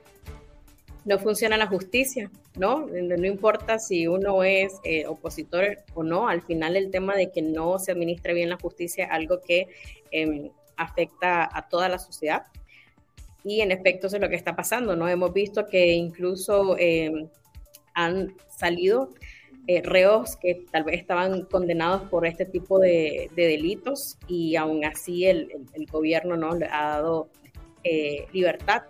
Speaker 3: no funciona la justicia, ¿no? No importa si uno es opositor o no, al final el tema de que no se administra bien la justicia es algo que em, afecta a toda la sociedad. Y en efecto, eso es lo que está pasando, ¿no? Hemos visto que incluso em, han salido eh, reos que tal vez estaban condenados por este tipo de, delitos y aún así el, gobierno no ha dado eh, libertad.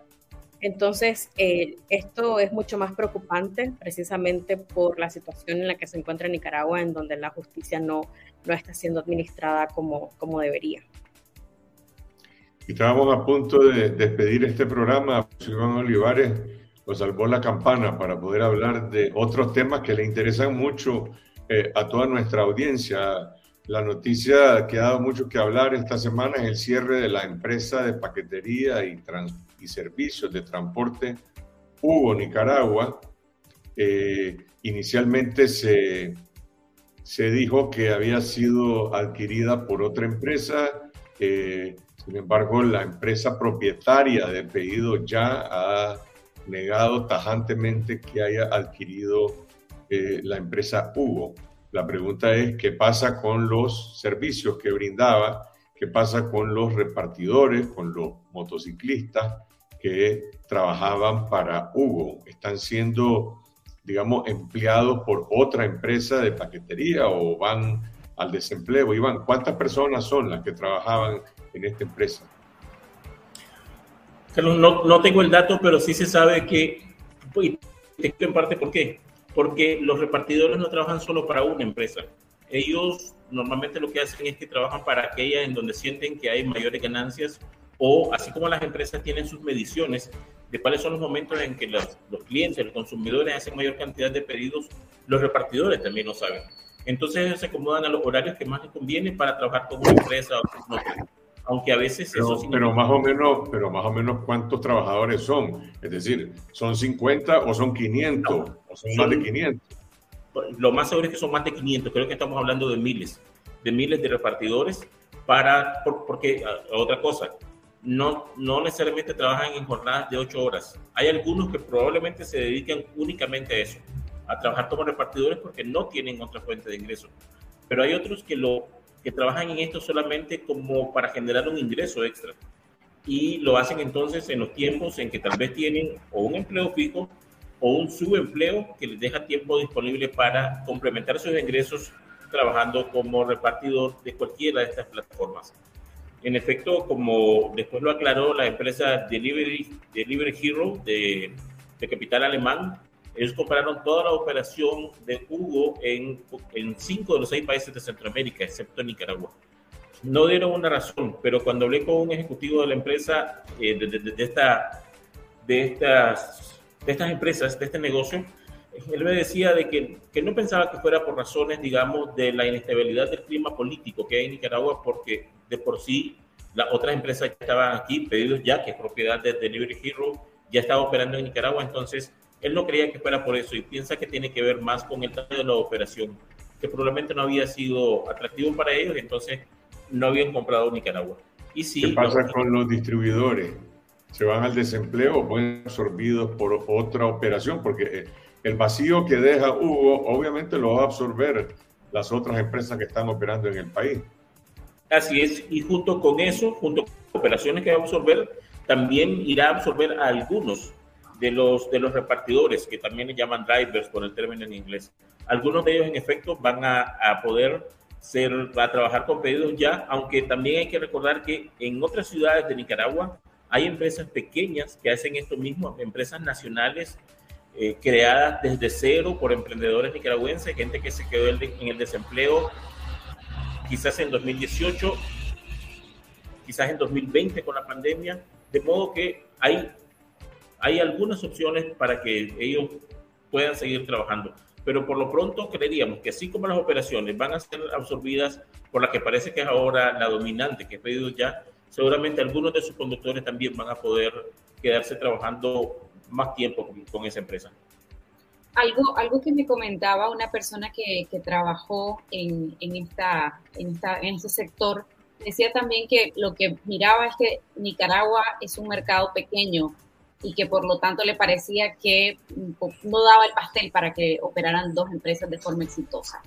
Speaker 3: Entonces, eh, esto es mucho más preocupante precisamente por la situación en la que se encuentra Nicaragua, en donde la justicia no, no está siendo administrada como, como debería.
Speaker 1: Estábamos a punto de despedir este programa. Iván Olivares nos salvó la campana para poder hablar de otros temas que le interesan mucho eh, a toda nuestra audiencia. La noticia que ha dado mucho que hablar esta semana es el cierre de la empresa de paquetería y, servicios de transporte Hugo Nicaragua. Eh, inicialmente se, se dijo que había sido adquirida por otra empresa. Eh, sin embargo, la empresa propietaria de pedido ya ha negado tajantemente que haya adquirido eh, la empresa Hugo. La pregunta es, ¿qué pasa con los servicios que brindaba? ¿Qué pasa con los repartidores, con los motociclistas que trabajaban para Hugo? ¿Están siendo, digamos, empleados por otra empresa de paquetería o van al desempleo? Iván, ¿cuántas personas son las que trabajaban en esta empresa?
Speaker 4: No, no tengo el dato, pero sí se sabe que, y te en parte por qué. Porque los repartidores no trabajan solo para una empresa. Ellos normalmente lo que hacen es que trabajan para aquella en donde sienten que hay mayores ganancias o así como las empresas tienen sus mediciones de cuáles son los momentos en que los, los clientes, los consumidores hacen mayor cantidad de pedidos, los repartidores también lo saben. Entonces ellos se acomodan a los horarios que más les conviene para trabajar con una empresa o con otra aunque a veces
Speaker 1: pero,
Speaker 4: eso
Speaker 1: pero más o menos pero más o menos cuántos trabajadores son es decir son 50 o son 500 o son, más de 500
Speaker 4: lo más seguro es que son más de 500 creo que estamos hablando de miles de miles de repartidores para porque ah, otra cosa no, no necesariamente trabajan en jornadas de 8 horas. Hay algunos que probablemente se dedican únicamente a eso, a trabajar como repartidores porque no tienen otra fuente de ingreso. Pero hay otros que lo que trabajan en esto solamente como para generar un ingreso extra. Y lo hacen entonces en los tiempos en que tal vez tienen o un empleo fijo o un subempleo que les deja tiempo disponible para complementar sus ingresos trabajando como repartidor de cualquiera de estas plataformas. En efecto, como después lo aclaró la empresa Delivery, Delivery Hero de, de capital alemán, ellos compararon toda la operación de Hugo en, en cinco de los seis países de Centroamérica, excepto Nicaragua. No dieron una razón, pero cuando hablé con un ejecutivo de la empresa, eh, de, de, esta, de, estas, de estas empresas, de este negocio, él me decía de que, que, no pensaba que fuera por razones, digamos, de la inestabilidad del clima político que hay en Nicaragua, porque de por sí las otras empresas ya estaban aquí, pedidos ya, que es propiedad de Delivery Hero, ya estaba operando en Nicaragua, entonces él no creía que fuera por eso y piensa que tiene que ver más con el tamaño de la operación, que probablemente no había sido atractivo para ellos, entonces no habían comprado Nicaragua.
Speaker 1: Y sí, ¿Qué pasa con los distribuidores? ¿Se van al desempleo o pueden ser absorbidos por otra operación? Porque eh, el vacío que deja Hugo obviamente lo va a absorber las otras empresas que están operando en el país.
Speaker 4: Así es, y junto con eso, junto con operaciones que va a absorber, también irá a absorber a algunos de los, de los repartidores, que también le llaman drivers por el término en inglés. Algunos de ellos, en efecto, van a, a poder ser, a trabajar con pedidos ya, aunque también hay que recordar que en otras ciudades de Nicaragua hay empresas pequeñas que hacen esto mismo, empresas nacionales eh, creadas desde cero por emprendedores nicaragüenses, gente que se quedó en el desempleo quizás en 2018, quizás en 2020 con la pandemia, de modo que hay hay algunas opciones para que ellos puedan seguir trabajando. Pero por lo pronto creeríamos que así como las operaciones van a ser absorbidas por la que parece que es ahora la dominante, que es pedido ya, seguramente algunos de sus conductores también van a poder quedarse trabajando más tiempo con, esa empresa.
Speaker 2: algo, algo que me comentaba una persona que, que trabajó en, en, esta, en, esta, en este sector, decía también que lo que miraba es que Nicaragua es un mercado pequeño y que por lo tanto le parecía que no daba el pastel para que operaran dos empresas de forma exitosa.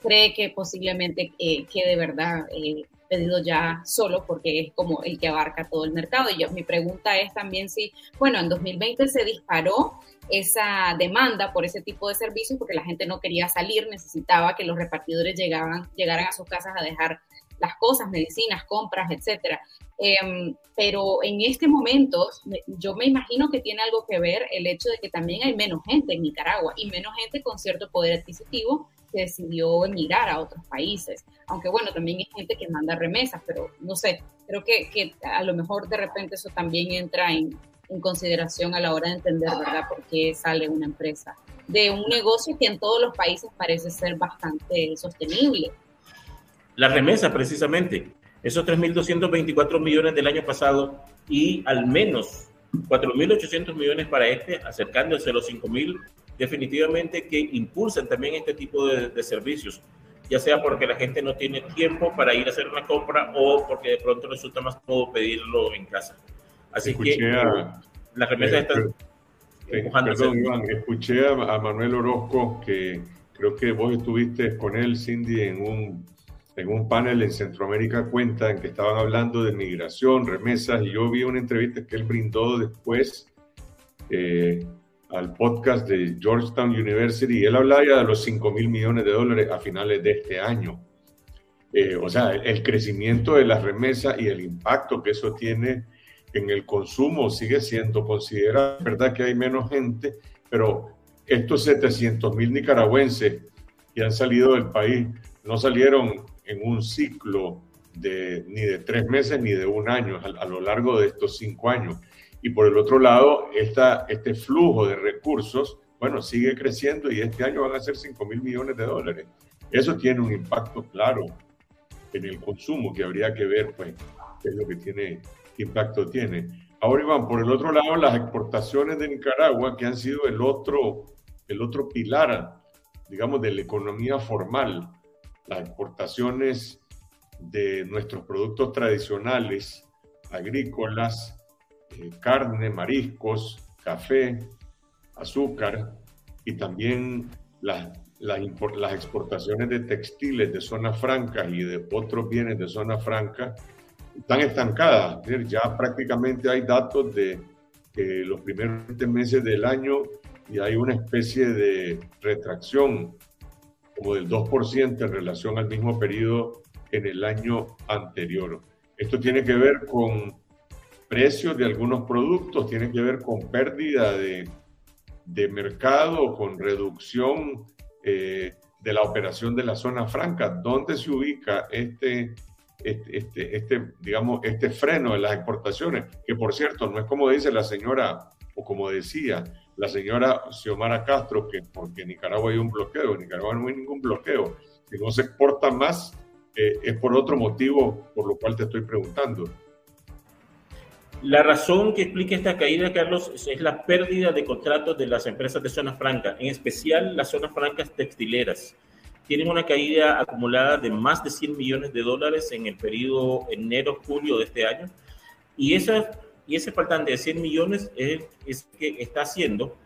Speaker 2: Cree que posiblemente eh, verdad eh, pedido ya solo porque es como el que abarca todo el mercado. Y yo, mi pregunta es también si, bueno, en 2020 se disparó esa demanda por ese tipo de servicios porque la gente no quería salir, necesitaba que los repartidores llegaban, llegaran a sus casas a dejar las cosas, medicinas, compras, etcétera. Em, pero en este momento yo me imagino que tiene algo que ver el hecho de que también hay menos gente en Nicaragua y menos gente con cierto poder adquisitivo que decidió emigrar a otros países. Aunque bueno, también hay gente que manda remesas, pero no sé, creo que, que a lo mejor de repente eso también entra en, en consideración a la hora de entender, ¿verdad?, por qué sale una empresa de un negocio que en todos los países parece ser bastante sostenible.
Speaker 4: La remesa, precisamente, esos 3.224 millones del año pasado y al menos 4.800 millones para este, acercándose a los 5.000, definitivamente que impulsan también este tipo de, de, servicios, ya sea porque la gente no tiene tiempo para ir a hacer una compra o porque de pronto resulta más cómodo pedirlo en casa. Así escuché que a, la remesa
Speaker 1: eh, está empujando. Perdón, Iván, escuché a, a, Manuel Orozco que creo que vos estuviste con él, Cindy, en un, en un panel en Centroamérica Cuenta en que estaban hablando de migración, remesas, y yo vi una entrevista que él brindó después eh, al podcast de Georgetown University y él hablaba ya de los 5 mil millones de dólares a finales de este año. Eh, o sea, el crecimiento de las remesas y el impacto que eso tiene en el consumo sigue siendo considerado, verdad que hay menos gente, pero estos 700 mil nicaragüenses que han salido del país no salieron en un ciclo de ni de tres meses ni de un año a, a lo largo de estos cinco años. Y por el otro lado, esta, este flujo de recursos, bueno, sigue creciendo y este año van a ser 5 mil millones de dólares. Eso tiene un impacto claro en el consumo que habría que ver, pues, qué es lo que tiene qué impacto tiene. Ahora, Iván, por el otro lado, las exportaciones de Nicaragua, que han sido el otro, el otro pilar, digamos, de la economía formal, las exportaciones de nuestros productos tradicionales, agrícolas, eh, carne, mariscos, café, azúcar y también las, las, las exportaciones de textiles de zonas francas y de otros bienes de zona franca están estancadas. Ya prácticamente hay datos de que los primeros meses del año y hay una especie de retracción como del 2% en relación al mismo periodo en el año anterior. Esto tiene que ver con precios de algunos productos, tiene que ver con pérdida de, de mercado, con reducción eh, de la operación de la zona franca. ¿Dónde se ubica este este, este, este, digamos, este freno en las exportaciones, que por cierto no es como dice la señora, o como decía la señora Xiomara Castro, que porque en Nicaragua hay un bloqueo, en Nicaragua no hay ningún bloqueo, si no se exporta más, eh, es por otro motivo por lo cual te estoy preguntando.
Speaker 4: La razón que explica esta caída, Carlos, es la pérdida de contratos de las empresas de zonas francas, en especial las zonas francas textileras tienen una caída acumulada de más de 100 millones de dólares en el periodo enero-julio de este año. Y, esa, y ese faltante de 100 millones es, es que está haciendo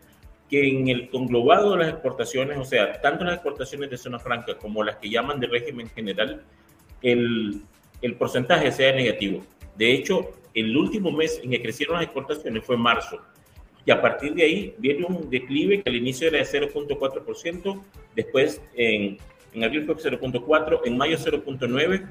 Speaker 4: que en el conglobado de las exportaciones, o sea, tanto las exportaciones de zona franca como las que llaman de régimen general, el, el porcentaje sea negativo. De hecho, el último mes en que crecieron las exportaciones fue marzo. Y a partir de ahí viene un declive que al inicio era de 0.4%, después en en abril fue 0.4, en mayo 0.9,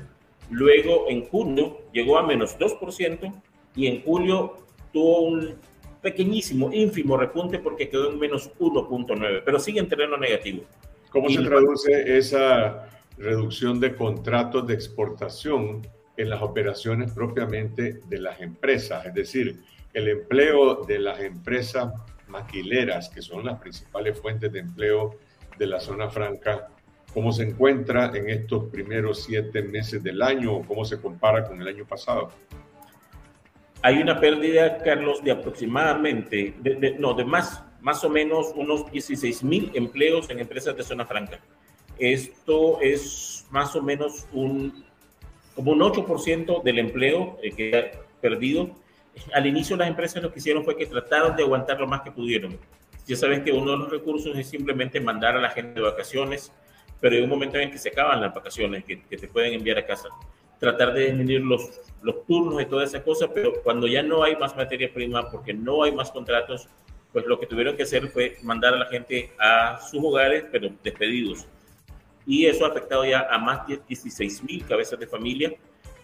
Speaker 4: luego en junio llegó a menos 2% y en julio tuvo un pequeñísimo, ínfimo repunte porque quedó en menos 1.9, pero sigue en terreno negativo.
Speaker 1: ¿Cómo y se traduce esa reducción de contratos de exportación en las operaciones propiamente de las empresas? Es decir, el empleo de las empresas maquileras, que son las principales fuentes de empleo de la zona franca, cómo se encuentra en estos primeros siete meses del año o cómo se compara con el año pasado.
Speaker 4: Hay una pérdida, Carlos, de aproximadamente, de, de, no, de más, más o menos unos 16 mil empleos en empresas de zona franca. Esto es más o menos un, como un 8% del empleo eh, que ha perdido. Al inicio las empresas lo que hicieron fue que trataron de aguantar lo más que pudieron. Ya sabes que uno de los recursos es simplemente mandar a la gente de vacaciones, pero hay un momento en que se acaban las vacaciones, que, que te pueden enviar a casa. Tratar de disminuir los, los turnos y toda esa cosa, pero cuando ya no hay más materia prima, porque no hay más contratos, pues lo que tuvieron que hacer fue mandar a la gente a sus hogares, pero despedidos. Y eso ha afectado ya a más de 16 mil cabezas de familia.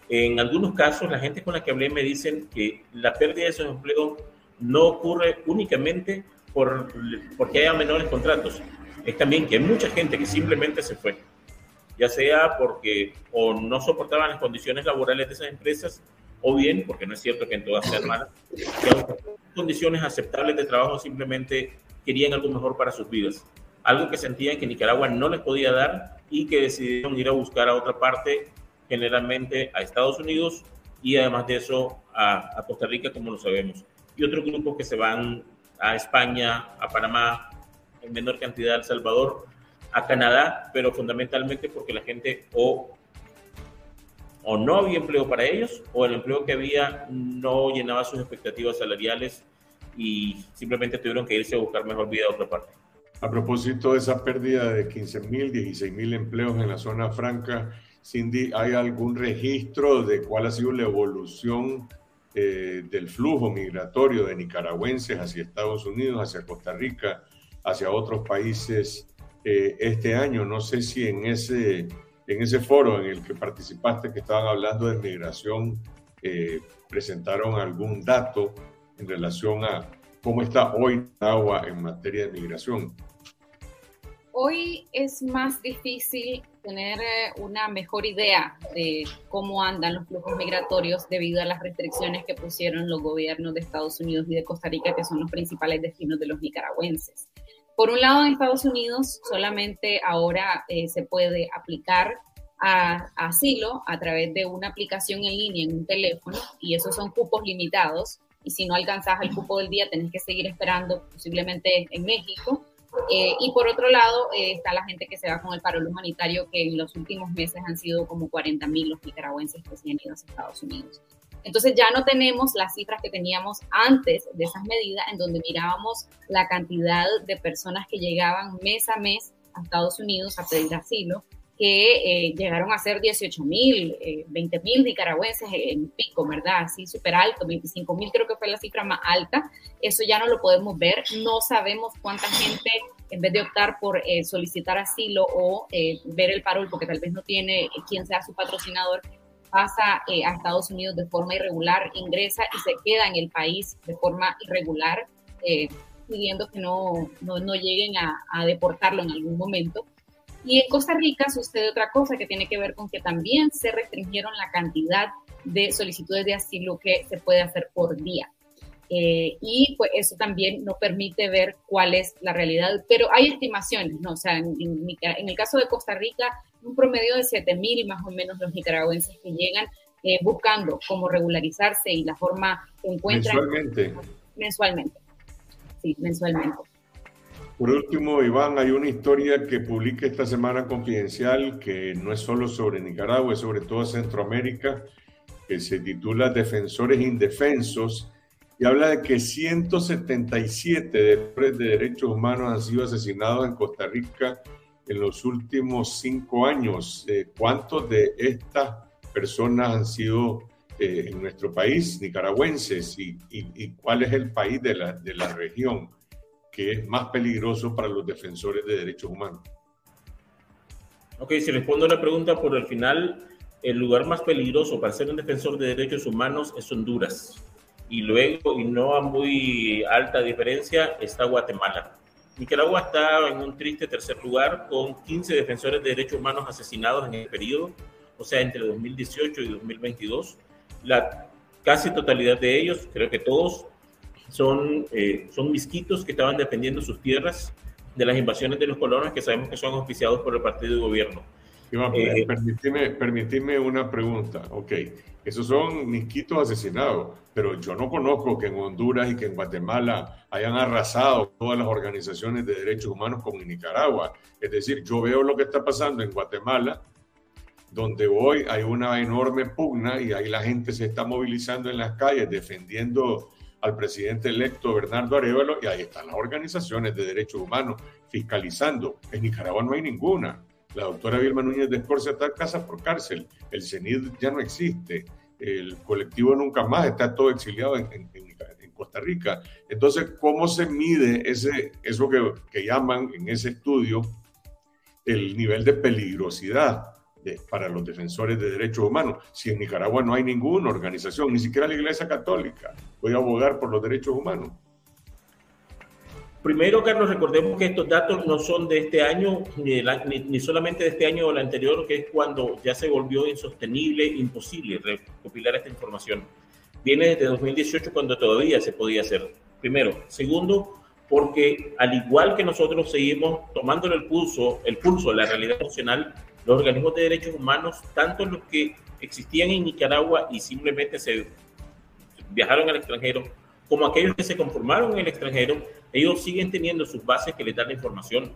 Speaker 4: En algunos casos, la gente con la que hablé me dicen que la pérdida de esos empleos no ocurre únicamente por, porque haya menores contratos. Es también que hay mucha gente que simplemente se fue, ya sea porque o no soportaban las condiciones laborales de esas empresas, o bien, porque no es cierto que en todas sean malas, que condiciones aceptables de trabajo simplemente querían algo mejor para sus vidas. Algo que sentían que Nicaragua no les podía dar y que decidieron ir a buscar a otra parte, generalmente a Estados Unidos y además de eso a, a Costa Rica, como lo sabemos. Y otros grupos que se van a España, a Panamá, en menor cantidad a El Salvador, a Canadá, pero fundamentalmente porque la gente o, o no había empleo para ellos o el empleo que había no llenaba sus expectativas salariales y simplemente tuvieron que irse a buscar mejor vida a otra parte.
Speaker 1: A propósito de esa pérdida de 15 mil, 16 mil empleos en la zona franca, Cindy, ¿hay algún registro de cuál ha sido la evolución eh, del flujo migratorio de nicaragüenses hacia Estados Unidos, hacia Costa Rica, hacia otros países eh, este año? No sé si en ese, en ese foro en el que participaste, que estaban hablando de migración, eh, presentaron algún dato en relación a cómo está hoy agua en materia de migración.
Speaker 2: Hoy es más difícil tener eh, una mejor idea de cómo andan los flujos migratorios debido a las restricciones que pusieron los gobiernos de Estados Unidos y de Costa Rica, que son los principales destinos de los nicaragüenses. Por un lado, en Estados Unidos solamente ahora eh, se puede aplicar a, asilo a través de una aplicación en línea en un teléfono y esos son cupos limitados y si no alcanzas el cupo del día tenés que seguir esperando posiblemente en México eh, y por otro lado, eh, está la gente que se va con el paro humanitario, que en los últimos meses han sido como 40 mil los nicaragüenses que se han ido a Estados Unidos. Entonces ya no tenemos las cifras que teníamos antes de esas medidas, en donde mirábamos la cantidad de personas que llegaban mes a mes a Estados Unidos a pedir asilo que eh, llegaron a ser 18 mil, 20 eh, mil nicaragüenses en pico, ¿verdad? Así súper alto, 25 mil creo que fue la cifra más alta. Eso ya no lo podemos ver. No sabemos cuánta gente, en vez de optar por eh, solicitar asilo o ver el parol, porque tal vez no tiene quien sea su patrocinador, pasa a Estados Unidos de forma irregular, ingresa y se queda en el país de forma irregular, pidiendo que no, no, no lleguen a, a deportarlo en algún momento. Y en Costa Rica sucede otra cosa que tiene que ver con que también se restringieron la cantidad de solicitudes de asilo que se puede hacer por día. Eh, y pues eso también no permite ver cuál es la realidad, pero hay estimaciones, ¿no? O sea, en, en, el caso de Costa Rica, un promedio de 7 mil más o menos los nicaragüenses que llegan eh, buscando cómo regularizarse y la forma que encuentran.
Speaker 1: Mensualmente.
Speaker 2: Mensualmente. Sí, mensualmente.
Speaker 1: Por último, Iván, hay una historia que publica esta semana confidencial que no es solo sobre Nicaragua, es sobre toda Centroamérica, que se titula Defensores Indefensos y habla de que 177 defensores de derechos humanos han sido asesinados en Costa Rica en los últimos cinco años. Eh, ¿Cuántos de estas personas han sido eh, en nuestro país, nicaragüenses? Y, cuál es el país de la, de la región? que es más peligroso para los defensores de derechos humanos?
Speaker 4: Ok, si respondo a la pregunta por el final, el lugar más peligroso para ser un defensor de derechos humanos es Honduras. Y luego, y no a muy alta diferencia, está Guatemala. Nicaragua está en un triste tercer lugar con 15 defensores de derechos humanos asesinados en el periodo, o sea, entre 2018 y 2022. La casi totalidad de ellos, creo que todos, son, eh, son misquitos que estaban defendiendo sus tierras de las invasiones de los colonos que sabemos que son oficiados por el partido de gobierno.
Speaker 1: Eh, permíteme, una pregunta. Ok, esos son misquitos asesinados, pero yo no conozco que en Honduras y que en Guatemala hayan arrasado todas las organizaciones de derechos humanos como en Nicaragua. Es decir, yo veo lo que está pasando en Guatemala, donde hoy hay una enorme pugna y ahí la gente se está movilizando en las calles defendiendo al presidente electo Bernardo Arevalo y ahí están las organizaciones de derechos humanos fiscalizando. En Nicaragua no hay ninguna. La doctora Vilma Núñez de Escorcia está casa por cárcel. El CENID ya no existe. El colectivo Nunca Más está todo exiliado en, Costa Rica. Entonces, ¿cómo se mide ese, eso que, que llaman en ese estudio el nivel de peligrosidad? para los defensores de derechos humanos. Si en Nicaragua no hay ninguna organización, ni siquiera la Iglesia Católica, puede abogar por los derechos humanos.
Speaker 4: Primero, Carlos, recordemos que estos datos no son de este año, ni, ni, solamente de este año o el anterior, que es cuando ya se volvió insostenible, imposible recopilar esta información. Viene desde 2018 cuando todavía se podía hacer. Primero. Segundo, porque al igual que nosotros seguimos tomándole el pulso, el pulso la realidad nacional, los organismos de derechos humanos, tanto los que existían en Nicaragua y simplemente se viajaron al extranjero, como aquellos que se conformaron en el extranjero, ellos siguen teniendo sus bases que les dan la información.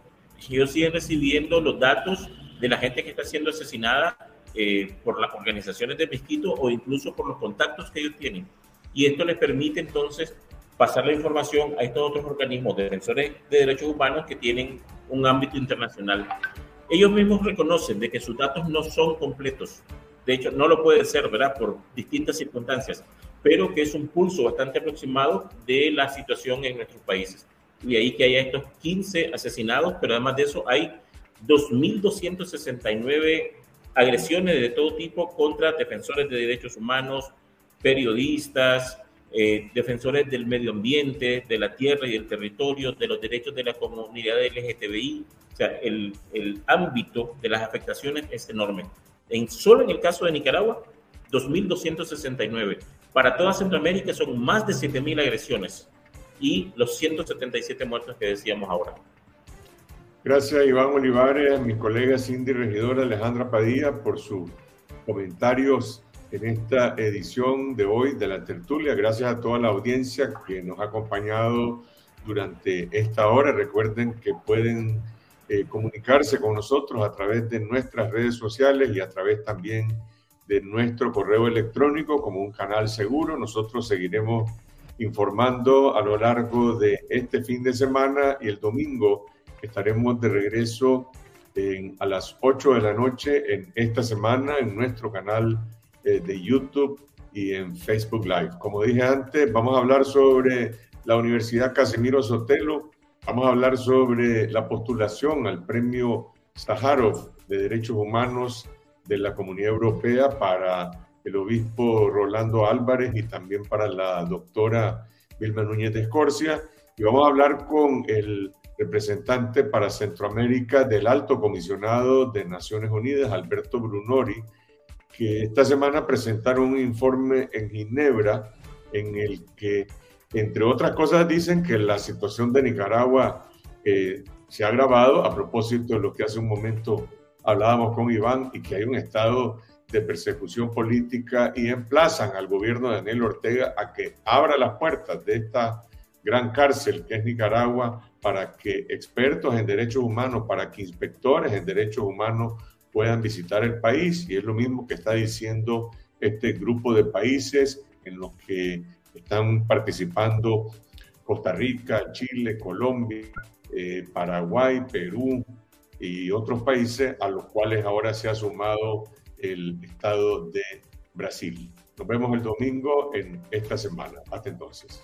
Speaker 4: Ellos siguen recibiendo los datos de la gente que está siendo asesinada eh, por las organizaciones de Mezquito o incluso por los contactos que ellos tienen. Y esto les permite entonces pasar la información a estos otros organismos defensores de derechos humanos que tienen un ámbito internacional ellos mismos reconocen de que sus datos no son completos. De hecho, no lo puede ser, ¿verdad? Por distintas circunstancias, pero que es un pulso bastante aproximado de la situación en nuestros países. Y ahí que haya estos 15 asesinados, pero además de eso hay 2.269 agresiones de todo tipo contra defensores de derechos humanos, periodistas, eh, defensores del medio ambiente, de la tierra y del territorio, de los derechos de la comunidad LGTBI. O sea, el, el ámbito de las afectaciones es enorme. En, solo en el caso de Nicaragua, 2.269. Para toda Centroamérica son más de 7.000 agresiones y los 177 muertos que decíamos ahora.
Speaker 1: Gracias Iván Olivares, a mi colega Cindy Regidora Alejandra Padilla por sus comentarios en esta edición de hoy de la tertulia. Gracias a toda la audiencia que nos ha acompañado durante esta hora. Recuerden que pueden eh, comunicarse con nosotros a través de nuestras redes sociales y a través también de nuestro correo electrónico como un canal seguro. Nosotros seguiremos informando a lo largo de este fin de semana y el domingo estaremos de regreso a las 8 de la noche en esta semana en nuestro canal eh, de YouTube y en Facebook Live. Como dije antes, vamos a hablar sobre la Universidad Casimiro Sotelo, vamos a hablar sobre la postulación al premio Sájarov de Derechos Humanos de la Comunidad Europea para el obispo Rolando Álvarez y también para la doctora Vilma Núñez de Escorcia. Y vamos a hablar con el representante para Centroamérica del Alto Comisionado de Naciones Unidas, Alberto Brunori, que esta semana presentaron un informe en Ginebra en el que, entre otras cosas, dicen que la situación de Nicaragua eh, se ha agravado a propósito de lo que hace un momento hablábamos con Iván y que hay un estado de persecución política y emplazan al gobierno de Daniel Ortega a que abra las puertas de esta gran cárcel que es Nicaragua para que expertos en derechos humanos, para que inspectores en derechos humanos puedan visitar el país. Y es lo mismo que está diciendo este grupo de países en los que están participando Costa Rica, Chile, Colombia, eh, Paraguay, Perú y otros países a los cuales ahora se ha sumado el Estado de Brasil. Nos vemos el domingo en esta semana. Hasta entonces.